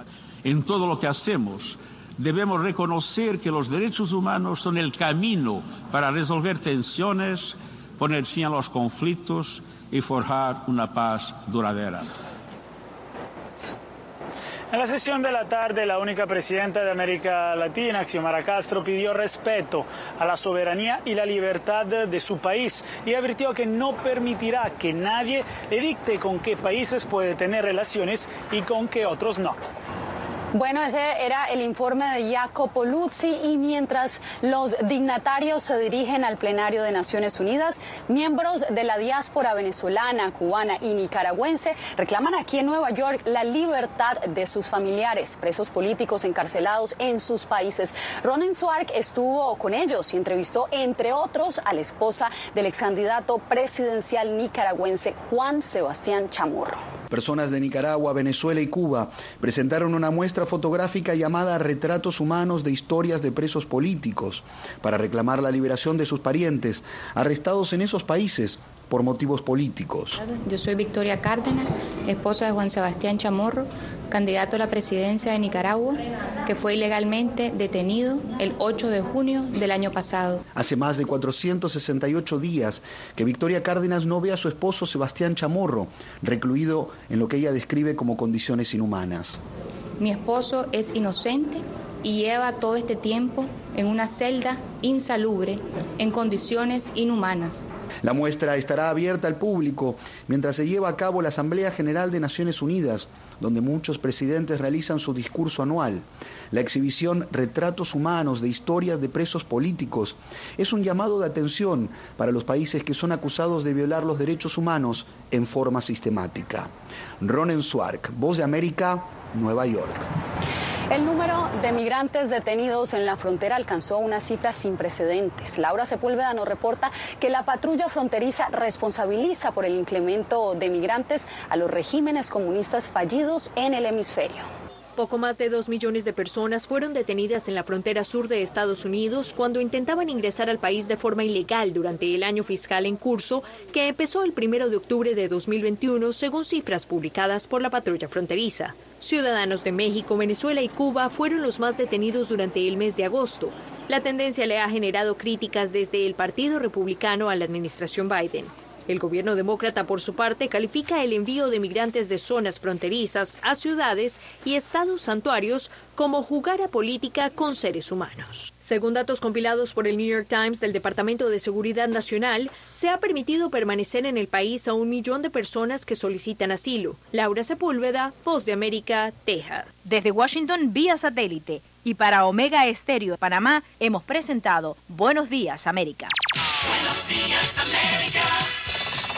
En todo lo que hacemos, debemos reconocer que los derechos humanos son el camino para resolver tensiones, poner fin a los conflictos y forjar una paz duradera. En la sesión de la tarde, la única presidenta de América Latina, Xiomara Castro, pidió respeto a la soberanía y la libertad de su país y advirtió que no permitirá que nadie le dicte con qué países puede tener relaciones y con qué otros no. Bueno, ese era el informe de Jacopo Luzzi y mientras los dignatarios se dirigen al plenario de Naciones Unidas, miembros de la diáspora venezolana, cubana y nicaragüense reclaman aquí en Nueva York la libertad de sus familiares, presos políticos encarcelados en sus países. Ronen Suark estuvo con ellos y entrevistó, entre otros, a la esposa del ex candidato presidencial nicaragüense Juan Sebastián Chamorro. Personas de Nicaragua, Venezuela y Cuba presentaron una muestra fotográfica llamada Retratos Humanos de Historias de Presos Políticos para reclamar la liberación de sus parientes arrestados en esos países por motivos políticos. Yo soy Victoria Cárdenas, esposa de Juan Sebastián Chamorro, candidato a la presidencia de Nicaragua, que fue ilegalmente detenido el 8 de junio del año pasado. Hace más de 468 días que Victoria Cárdenas no ve a su esposo Sebastián Chamorro, recluido en lo que ella describe como condiciones inhumanas. Mi esposo es inocente y lleva todo este tiempo en una celda insalubre, en condiciones inhumanas. La muestra estará abierta al público mientras se lleva a cabo la Asamblea General de Naciones Unidas, donde muchos presidentes realizan su discurso anual. La exhibición Retratos Humanos de Historias de Presos Políticos es un llamado de atención para los países que son acusados de violar los derechos humanos en forma sistemática. Ronen Swark, Voz de América, Nueva York. El número de migrantes detenidos en la frontera alcanzó una cifra sin precedentes. Laura Sepúlveda nos reporta que la patrulla fronteriza responsabiliza por el incremento de migrantes a los regímenes comunistas fallidos en el hemisferio. Poco más de dos millones de personas fueron detenidas en la frontera sur de Estados Unidos cuando intentaban ingresar al país de forma ilegal durante el año fiscal en curso, que empezó el primero de octubre de 2021, según cifras publicadas por la patrulla fronteriza. Ciudadanos de México, Venezuela y Cuba fueron los más detenidos durante el mes de agosto. La tendencia le ha generado críticas desde el Partido Republicano a la administración Biden. El gobierno demócrata, por su parte, califica el envío de migrantes de zonas fronterizas a ciudades y estados santuarios como jugar a política con seres humanos. Según datos compilados por el New York Times del Departamento de Seguridad Nacional, se ha permitido permanecer en el país a un millón de personas que solicitan asilo. Laura Sepúlveda, Voz de América, Texas. Desde Washington, vía satélite. Y para Omega Estéreo de Panamá, hemos presentado Buenos Días, América. Buenos días, América.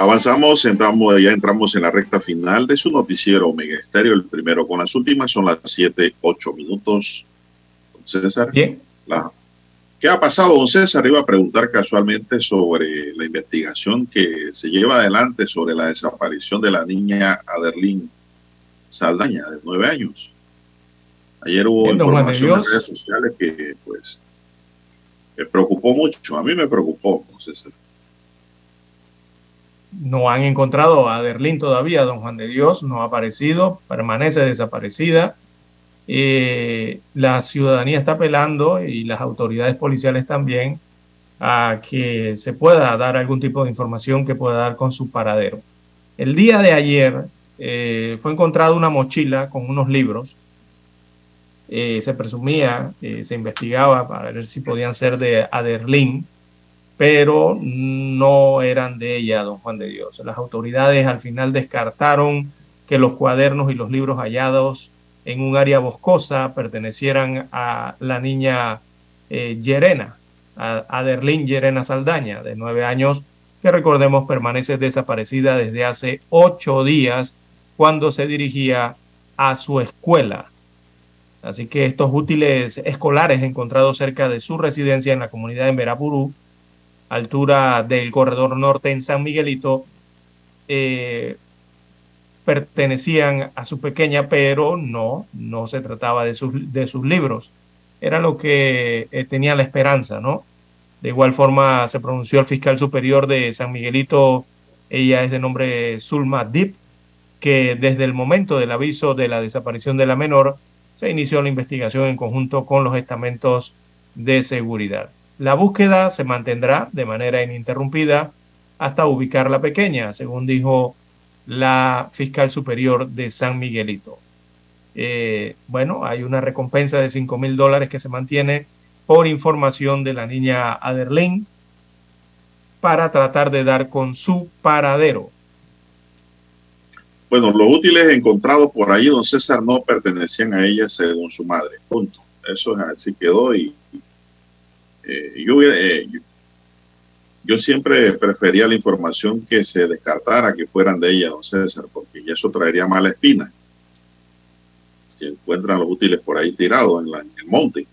Avanzamos, entramos, ya entramos en la recta final de su noticiero Omega Estéreo, el primero con las últimas, son las 7, 8 minutos. Don César. Bien. La- ¿Qué ha pasado, don César? Iba a preguntar casualmente sobre la investigación que se lleva adelante sobre la desaparición de la niña Aderlín Saldaña, de nueve años. Ayer hubo Bien, información en redes sociales que, pues, me preocupó mucho. A mí me preocupó, don César. No han encontrado a Derlín todavía, don Juan de Dios, no ha aparecido, permanece desaparecida. Eh, la ciudadanía está apelando y las autoridades policiales también a que se pueda dar algún tipo de información que pueda dar con su paradero. El día de ayer eh, fue encontrada una mochila con unos libros. Eh, se presumía, se investigaba para ver si podían ser de Aderlín, pero no eran de ella, don Juan de Dios. Las autoridades al final descartaron que los cuadernos y los libros hallados en un área boscosa pertenecieran a la niña eh, Yerena, a Aderlín Yerena Saldaña, de nueve años, que recordemos permanece desaparecida desde hace ocho días cuando se dirigía a su escuela. Así que estos útiles escolares encontrados cerca de su residencia en la comunidad de Merapurú, altura del corredor norte en San Miguelito, eh, pertenecían a su pequeña, pero no, no se trataba de sus, de sus libros. Era lo que eh, tenía la esperanza, ¿no? De igual forma se pronunció el fiscal superior de San Miguelito, ella es de nombre Zulma Dip, que desde el momento del aviso de la desaparición de la menor, se inició la investigación en conjunto con los estamentos de seguridad. La búsqueda se mantendrá de manera ininterrumpida hasta ubicar la pequeña, según dijo la fiscal superior de San Miguelito. Eh, bueno, hay una recompensa de 5 mil dólares que se mantiene por información de la niña Aderlín para tratar de dar con su paradero. Bueno, los útiles encontrados por ahí, don César, no pertenecían a ella según su madre. Punto. Eso es así quedó y eh, eh, yo, yo siempre prefería la información que se descartara que fueran de ella, don César, porque eso traería mala espina. Si encuentran los útiles por ahí tirados en, la- en el monte.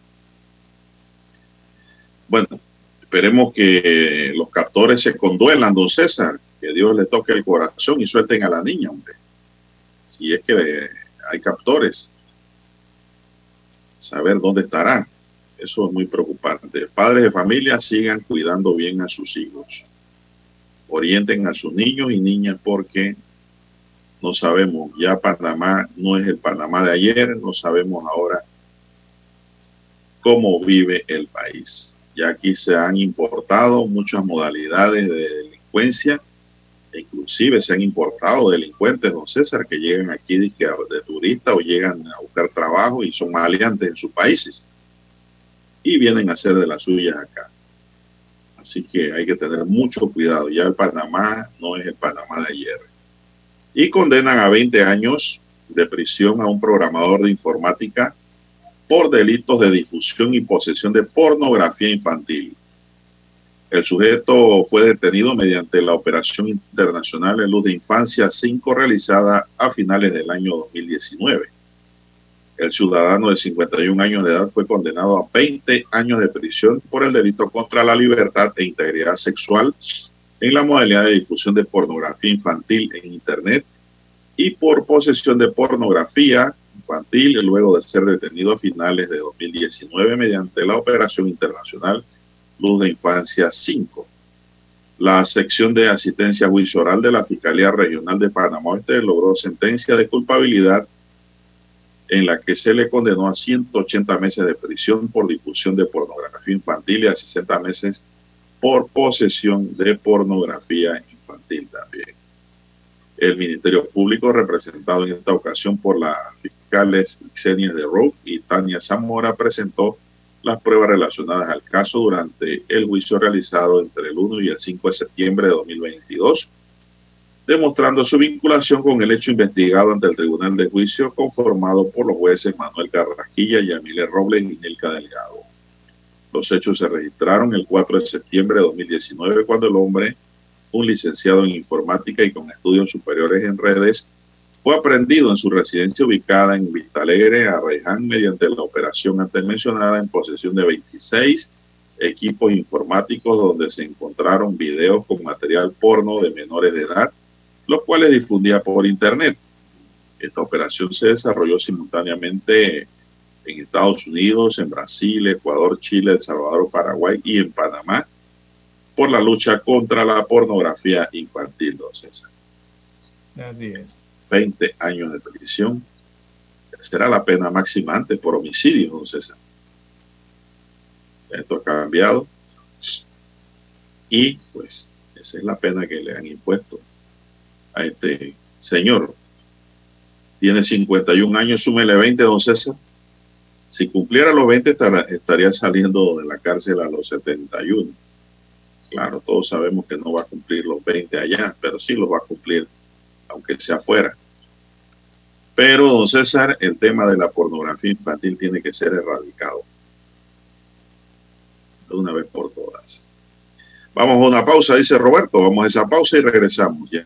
Bueno, esperemos que los captores se conduelan, don César, que Dios le toque el corazón y suelten a la niña, hombre. Si es que hay captores. Saber dónde estará. Eso es muy preocupante. Padres de familia sigan cuidando bien a sus hijos. Orienten a sus niños y niñas porque no sabemos, ya Panamá no es el Panamá de ayer, no sabemos ahora cómo vive el país. Ya aquí se han importado muchas modalidades de delincuencia, e inclusive se han importado delincuentes, don César, que llegan aquí de, de turistas o llegan a buscar trabajo y son maleantes en sus países y vienen a hacer de las suyas acá. Así que hay que tener mucho cuidado. Ya el Panamá no es el Panamá de ayer. Y condenan a 20 años de prisión a un programador de informática por delitos de difusión y posesión de pornografía infantil. El sujeto fue detenido mediante la Operación Internacional en Luz de Infancia 5 realizada a finales del año 2019. El ciudadano de 51 años de edad fue condenado a 20 años de prisión por el delito contra la libertad e integridad sexual en la modalidad de difusión de pornografía infantil en Internet y por posesión de pornografía infantil luego de ser detenido a finales de 2019 mediante la Operación Internacional Luz de Infancia 5. La sección de asistencia juicio oral de la Fiscalía Regional de Panamá logró sentencia de culpabilidad en la que se le condenó a 180 meses de prisión por difusión de pornografía infantil y a 60 meses por posesión de pornografía infantil también. El Ministerio Público, representado en esta ocasión por las fiscales Xenia de Roque y Tania Zamora, presentó las pruebas relacionadas al caso durante el juicio realizado entre el 1 y el 5 de septiembre de 2022, demostrando su vinculación con el hecho investigado ante el Tribunal de Juicio conformado por los jueces Manuel Carrasquilla, Yamile Robles y Nelka Delgado. Los hechos se registraron el 4 de septiembre de 2019 cuando el hombre, un licenciado en informática y con estudios superiores en redes, fue aprendido en su residencia ubicada en Vista Alegre, Arreján, mediante la operación antes mencionada en posesión de 26 equipos informáticos donde se encontraron videos con material porno de menores de edad, los cuales difundía por Internet. Esta operación se desarrolló simultáneamente en Estados Unidos, en Brasil, Ecuador, Chile, El Salvador, Paraguay y en Panamá por la lucha contra la pornografía infantil, don César. Así es. 20 años de prisión. Será la pena máxima antes por homicidio, don César. Esto ha cambiado. Y pues esa es la pena que le han impuesto este señor. Tiene 51 años, súmele 20, don César. Si cumpliera los 20 estaría saliendo de la cárcel a los 71. Claro, todos sabemos que no va a cumplir los 20 allá, pero sí los va a cumplir aunque sea fuera. Pero, don César, el tema de la pornografía infantil tiene que ser erradicado. De una vez por todas. Vamos a una pausa, dice Roberto. Vamos a esa pausa y regresamos ya.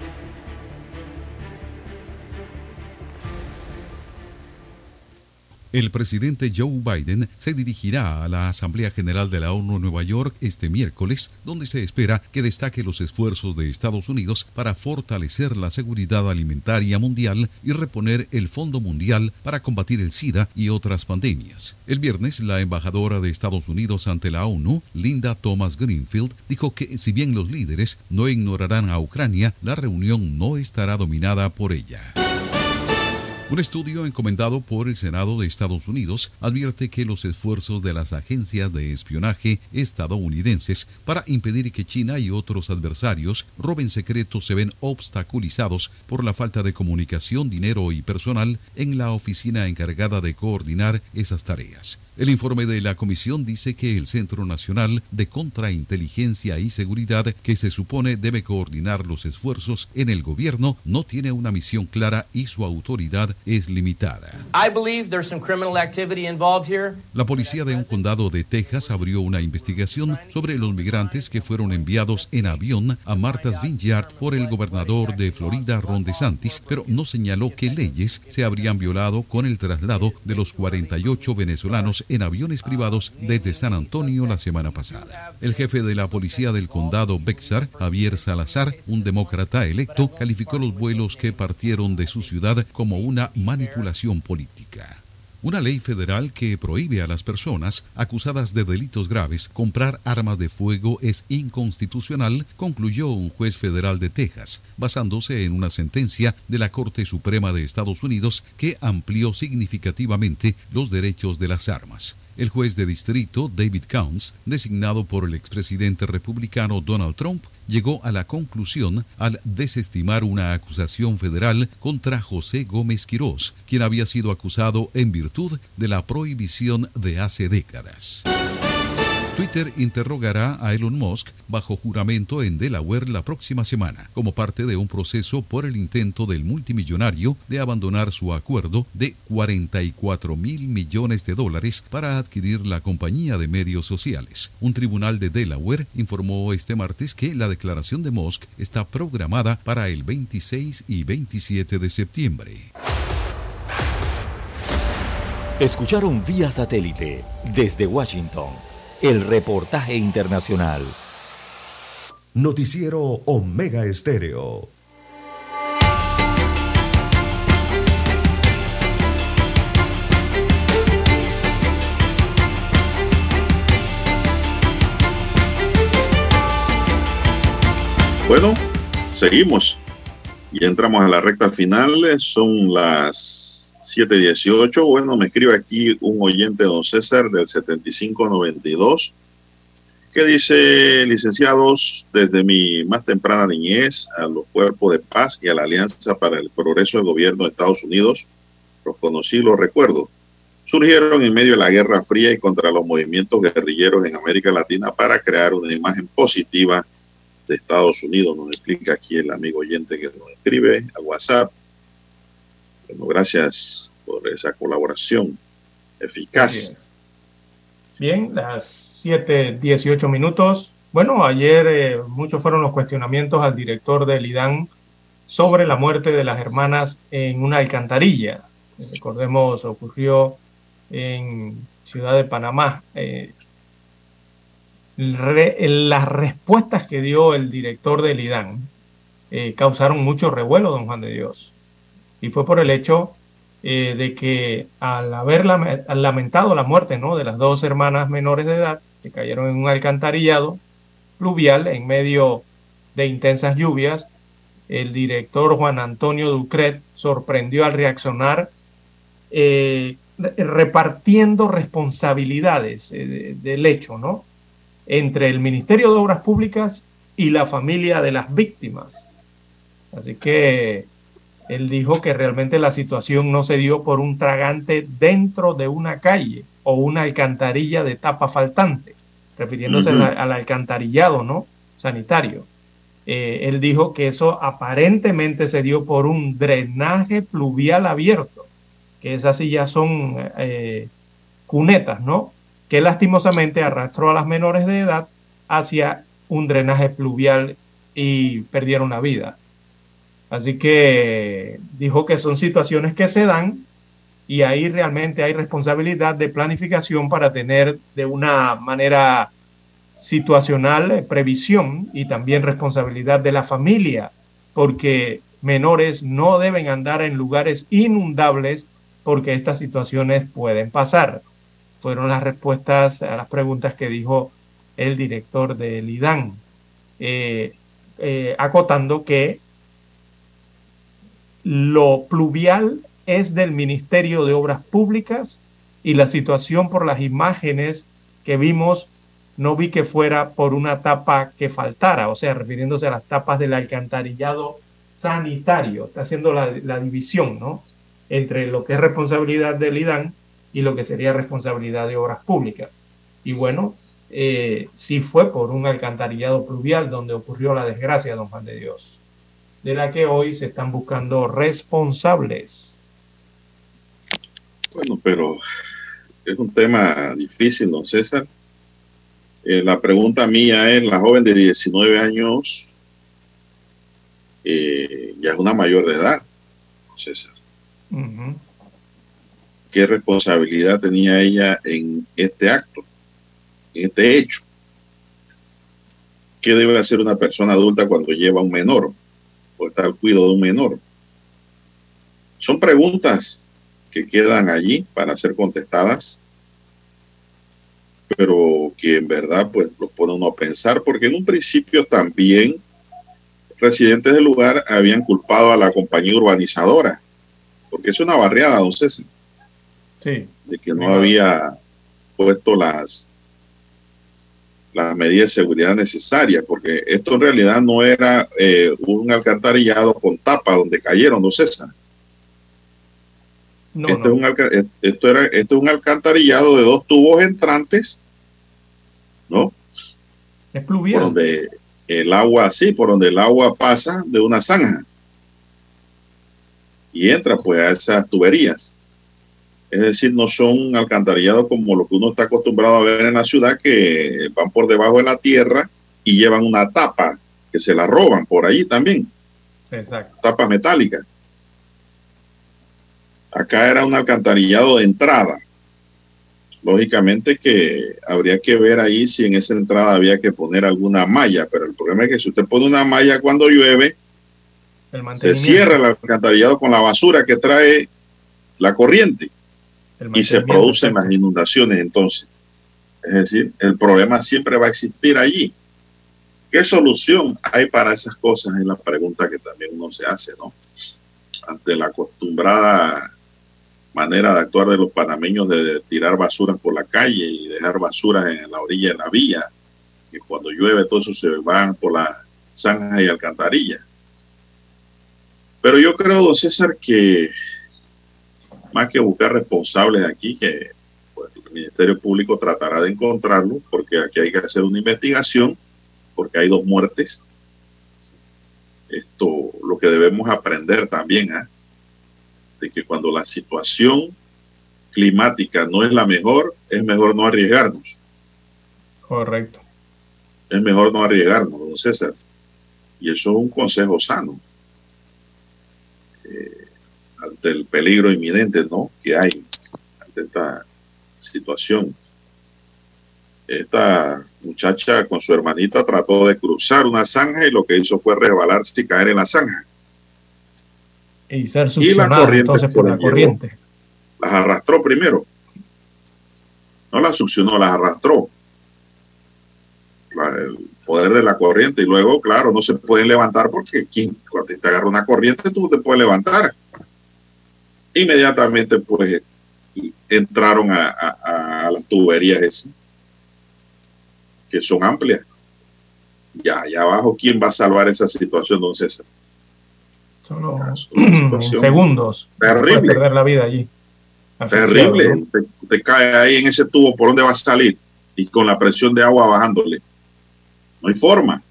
El presidente Joe Biden se dirigirá a la Asamblea General de la ONU en Nueva York este miércoles, donde se espera que destaque los esfuerzos de Estados Unidos para fortalecer la seguridad alimentaria mundial y reponer el Fondo Mundial para combatir el SIDA y otras pandemias. El viernes, la embajadora de Estados Unidos ante la ONU, Linda Thomas Greenfield, dijo que si bien los líderes no ignorarán a Ucrania, la reunión no estará dominada por ella. Un estudio encomendado por el Senado de Estados Unidos advierte que los esfuerzos de las agencias de espionaje estadounidenses para impedir que China y otros adversarios roben secretos se ven obstaculizados por la falta de comunicación, dinero y personal en la oficina encargada de coordinar esas tareas. El informe de la comisión dice que el Centro Nacional de Contrainteligencia y Seguridad, que se supone debe coordinar los esfuerzos en el gobierno, no tiene una misión clara y su autoridad es limitada. I believe there's some criminal activity involved here. La policía de un condado de Texas abrió una investigación sobre los migrantes que fueron enviados en avión a Martha's Vineyard por el gobernador de Florida, Ron DeSantis, pero no señaló qué leyes se habrían violado con el traslado de los 48 venezolanos en aviones privados desde San Antonio la semana pasada. El jefe de la policía del condado Bexar, Javier Salazar, un demócrata electo, calificó los vuelos que partieron de su ciudad como una manipulación política. Una ley federal que prohíbe a las personas acusadas de delitos graves comprar armas de fuego es inconstitucional, concluyó un juez federal de Texas, basándose en una sentencia de la Corte Suprema de Estados Unidos que amplió significativamente los derechos de las armas. El juez de distrito, David Counts, designado por el expresidente republicano Donald Trump, llegó a la conclusión al desestimar una acusación federal contra José Gómez Quirós, quien había sido acusado en virtud de la prohibición de hace décadas. Twitter interrogará a Elon Musk bajo juramento en Delaware la próxima semana, como parte de un proceso por el intento del multimillonario de abandonar su acuerdo de 44 mil millones de dólares para adquirir la compañía de medios sociales. Un tribunal de Delaware informó este martes que la declaración de Musk está programada para el 26 y 27 de septiembre. Escucharon vía satélite desde Washington el reportaje internacional. Noticiero Omega Estéreo. Bueno, seguimos y entramos a la recta final. Son las 7:18. Bueno, me escribe aquí un oyente, don César, del 7592, que dice, licenciados, desde mi más temprana niñez a los cuerpos de paz y a la Alianza para el Progreso del Gobierno de Estados Unidos, los conocí los recuerdo. Surgieron en medio de la Guerra Fría y contra los movimientos guerrilleros en América Latina para crear una imagen positiva de Estados Unidos. Nos explica aquí el amigo oyente que nos escribe al WhatsApp. Bueno, gracias por esa colaboración eficaz. Bien, las 7:18 minutos. Bueno, ayer eh, muchos fueron los cuestionamientos al director del IDAN sobre la muerte de las hermanas en una alcantarilla. Recordemos, ocurrió en Ciudad de Panamá. Eh, las respuestas que dio el director del IDAN eh, causaron mucho revuelo, don Juan de Dios. Y fue por el hecho eh, de que al haber lamentado la muerte ¿no? de las dos hermanas menores de edad que cayeron en un alcantarillado pluvial en medio de intensas lluvias, el director Juan Antonio Ducret sorprendió al reaccionar eh, re- repartiendo responsabilidades eh, de- del hecho, ¿no? Entre el Ministerio de Obras Públicas y la familia de las víctimas. Así que él dijo que realmente la situación no se dio por un tragante dentro de una calle o una alcantarilla de tapa faltante, refiriéndose al alcantarillado, ¿no? Sanitario. Eh, él dijo que eso aparentemente se dio por un drenaje pluvial abierto, que esas sí ya son eh, cunetas, ¿no? Que lastimosamente arrastró a las menores de edad hacia un drenaje pluvial y perdieron la vida. Así que dijo que son situaciones que se dan y ahí realmente hay responsabilidad de planificación para tener de una manera situacional eh, previsión y también responsabilidad de la familia, porque menores no deben andar en lugares inundables porque estas situaciones pueden pasar. Fueron las respuestas a las preguntas que dijo el director del IDAN, eh, eh, acotando que lo pluvial es del Ministerio de Obras Públicas y la situación por las imágenes que vimos no vi que fuera por una tapa que faltara, o sea, refiriéndose a las tapas del alcantarillado sanitario. Está haciendo la, división, ¿no? Entre lo que es responsabilidad del IDAN y lo que sería responsabilidad de obras públicas. Y bueno, eh, sí fue por un alcantarillado pluvial donde ocurrió la desgracia, don Juan de Dios, de la que hoy se están buscando responsables. Bueno, pero es un tema difícil, don César. Eh, la pregunta mía es, la joven de 19 años eh, ya es una mayor de edad, don César. ¿Qué responsabilidad tenía ella en este acto, en este hecho? ¿Qué debe hacer una persona adulta cuando lleva a un menor o está al cuidado de un menor? Son preguntas que quedan allí para ser contestadas, pero que en verdad pues lo pone uno a pensar, porque en un principio también residentes del lugar habían culpado a la compañía urbanizadora, porque es una barriada, don César, Sí. de que no había puesto las las medidas de seguridad necesarias, porque esto en realidad no era eh, un alcantarillado con tapa donde cayeron, don César. No, Este no. es un esto, era, esto es un alcantarillado de dos tubos entrantes, ¿no? Es Por pluvial. donde el agua, sí, por donde el agua pasa de una zanja y entra pues a esas tuberías. Es decir, no son alcantarillados como lo que uno está acostumbrado a ver en la ciudad, que van por debajo de la tierra y llevan una tapa que se la roban por allí también, Exacto. tapas metálicas. Acá era un alcantarillado de entrada. Lógicamente que habría que ver ahí si en esa entrada había que poner alguna malla, pero el problema es que si usted pone una malla cuando llueve, El se cierra el alcantarillado con la basura que trae la corriente y se producen las inundaciones entonces. Es decir, el problema siempre va a existir allí. ¿Qué solución hay para esas cosas? Es la pregunta que también uno se hace, ¿no? Ante la acostumbrada manera de actuar de los panameños de tirar basuras por la calle y dejar basuras en la orilla de la vía, que cuando llueve todo eso se van por las zanjas y alcantarillas. Pero yo creo, don César, que más que buscar responsables aquí, que pues, el Ministerio Público tratará de encontrarlo, porque aquí hay que hacer una investigación, porque hay dos muertes. Esto, lo que debemos aprender también, ¿ah? de que cuando la situación climática no es la mejor, es mejor no arriesgarnos. Correcto. Es mejor no arriesgarnos, don César. Y eso es un consejo sano. Eh, ante el peligro inminente, ¿no? Que hay ante esta situación. Esta muchacha con su hermanita trató de cruzar una zanja y lo que hizo fue resbalarse y caer en la zanja. Y ser corriente entonces por la llevó. corriente. Las arrastró primero. No las succionó, las arrastró. La- el poder de la corriente. Y luego, claro, no se pueden levantar porque quien, cuando te agarra una corriente, tú no te puedes levantar. Inmediatamente, pues, entraron a, a- a las tuberías esas, que son amplias. Ya, allá abajo, ¿quién va a salvar esa situación, don César? Solo segundos. terrible. Perder la vida allí. Terrible. ¿no? Te, te cae ahí en ese tubo, ¿por dónde va a salir? Y con la presión de agua bajándole. No hay forma.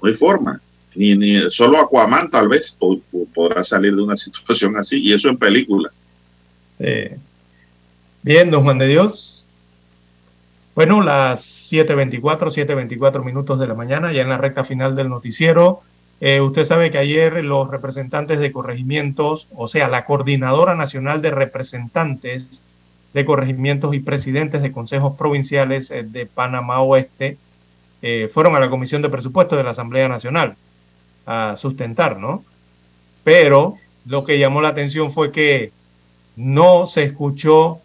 No hay forma. Ni, ni solo Aquaman tal vez po- po- podrá salir de una situación así. Y eso en película. Eh, bien, don Juan de Dios. Bueno, las 7.24, 7.24 minutos de la mañana, ya en la recta final del noticiero. Eh, usted sabe que ayer los representantes de corregimientos, o sea, la Coordinadora Nacional de Representantes de Corregimientos y Presidentes de Consejos Provinciales eh, de Panamá Oeste, fueron a la Comisión de Presupuestos de la Asamblea Nacional a sustentar, ¿no? Pero lo que llamó la atención fue que no se escuchó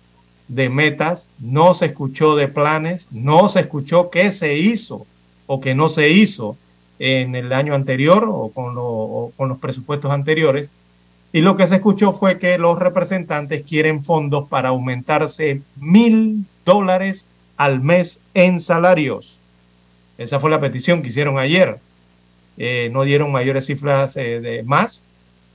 de metas, no se escuchó de planes, no se escuchó qué se hizo o qué no se hizo en el año anterior o con, lo- o con los presupuestos anteriores. Y lo que se escuchó fue que los representantes quieren fondos para aumentarse mil dólares al mes en salarios. Esa fue la petición que hicieron ayer. Eh, no dieron mayores cifras eh, de más,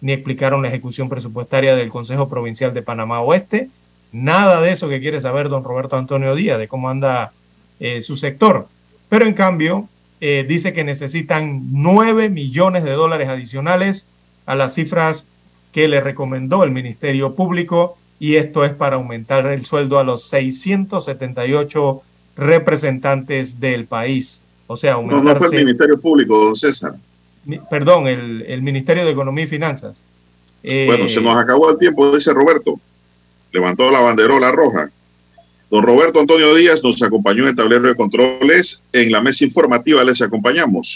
ni explicaron la ejecución presupuestaria del Consejo Provincial de Panamá Oeste. Nada de eso que quiere saber don Roberto Antonio Díaz, de cómo anda eh, su sector. Pero en cambio, eh, dice que necesitan 9 millones de dólares adicionales a las cifras que le recomendó el Ministerio Público y esto es para aumentar el sueldo a los 678 representantes del país. O sea, No, no fue el Ministerio Público, don César. Mi- Perdón, el, el Ministerio de Economía y Finanzas. Eh, Bueno, se nos acabó el tiempo, dice Roberto. Levantó la banderola roja. Don Roberto Antonio Díaz nos acompañó en el tablero de controles. En la mesa informativa les acompañamos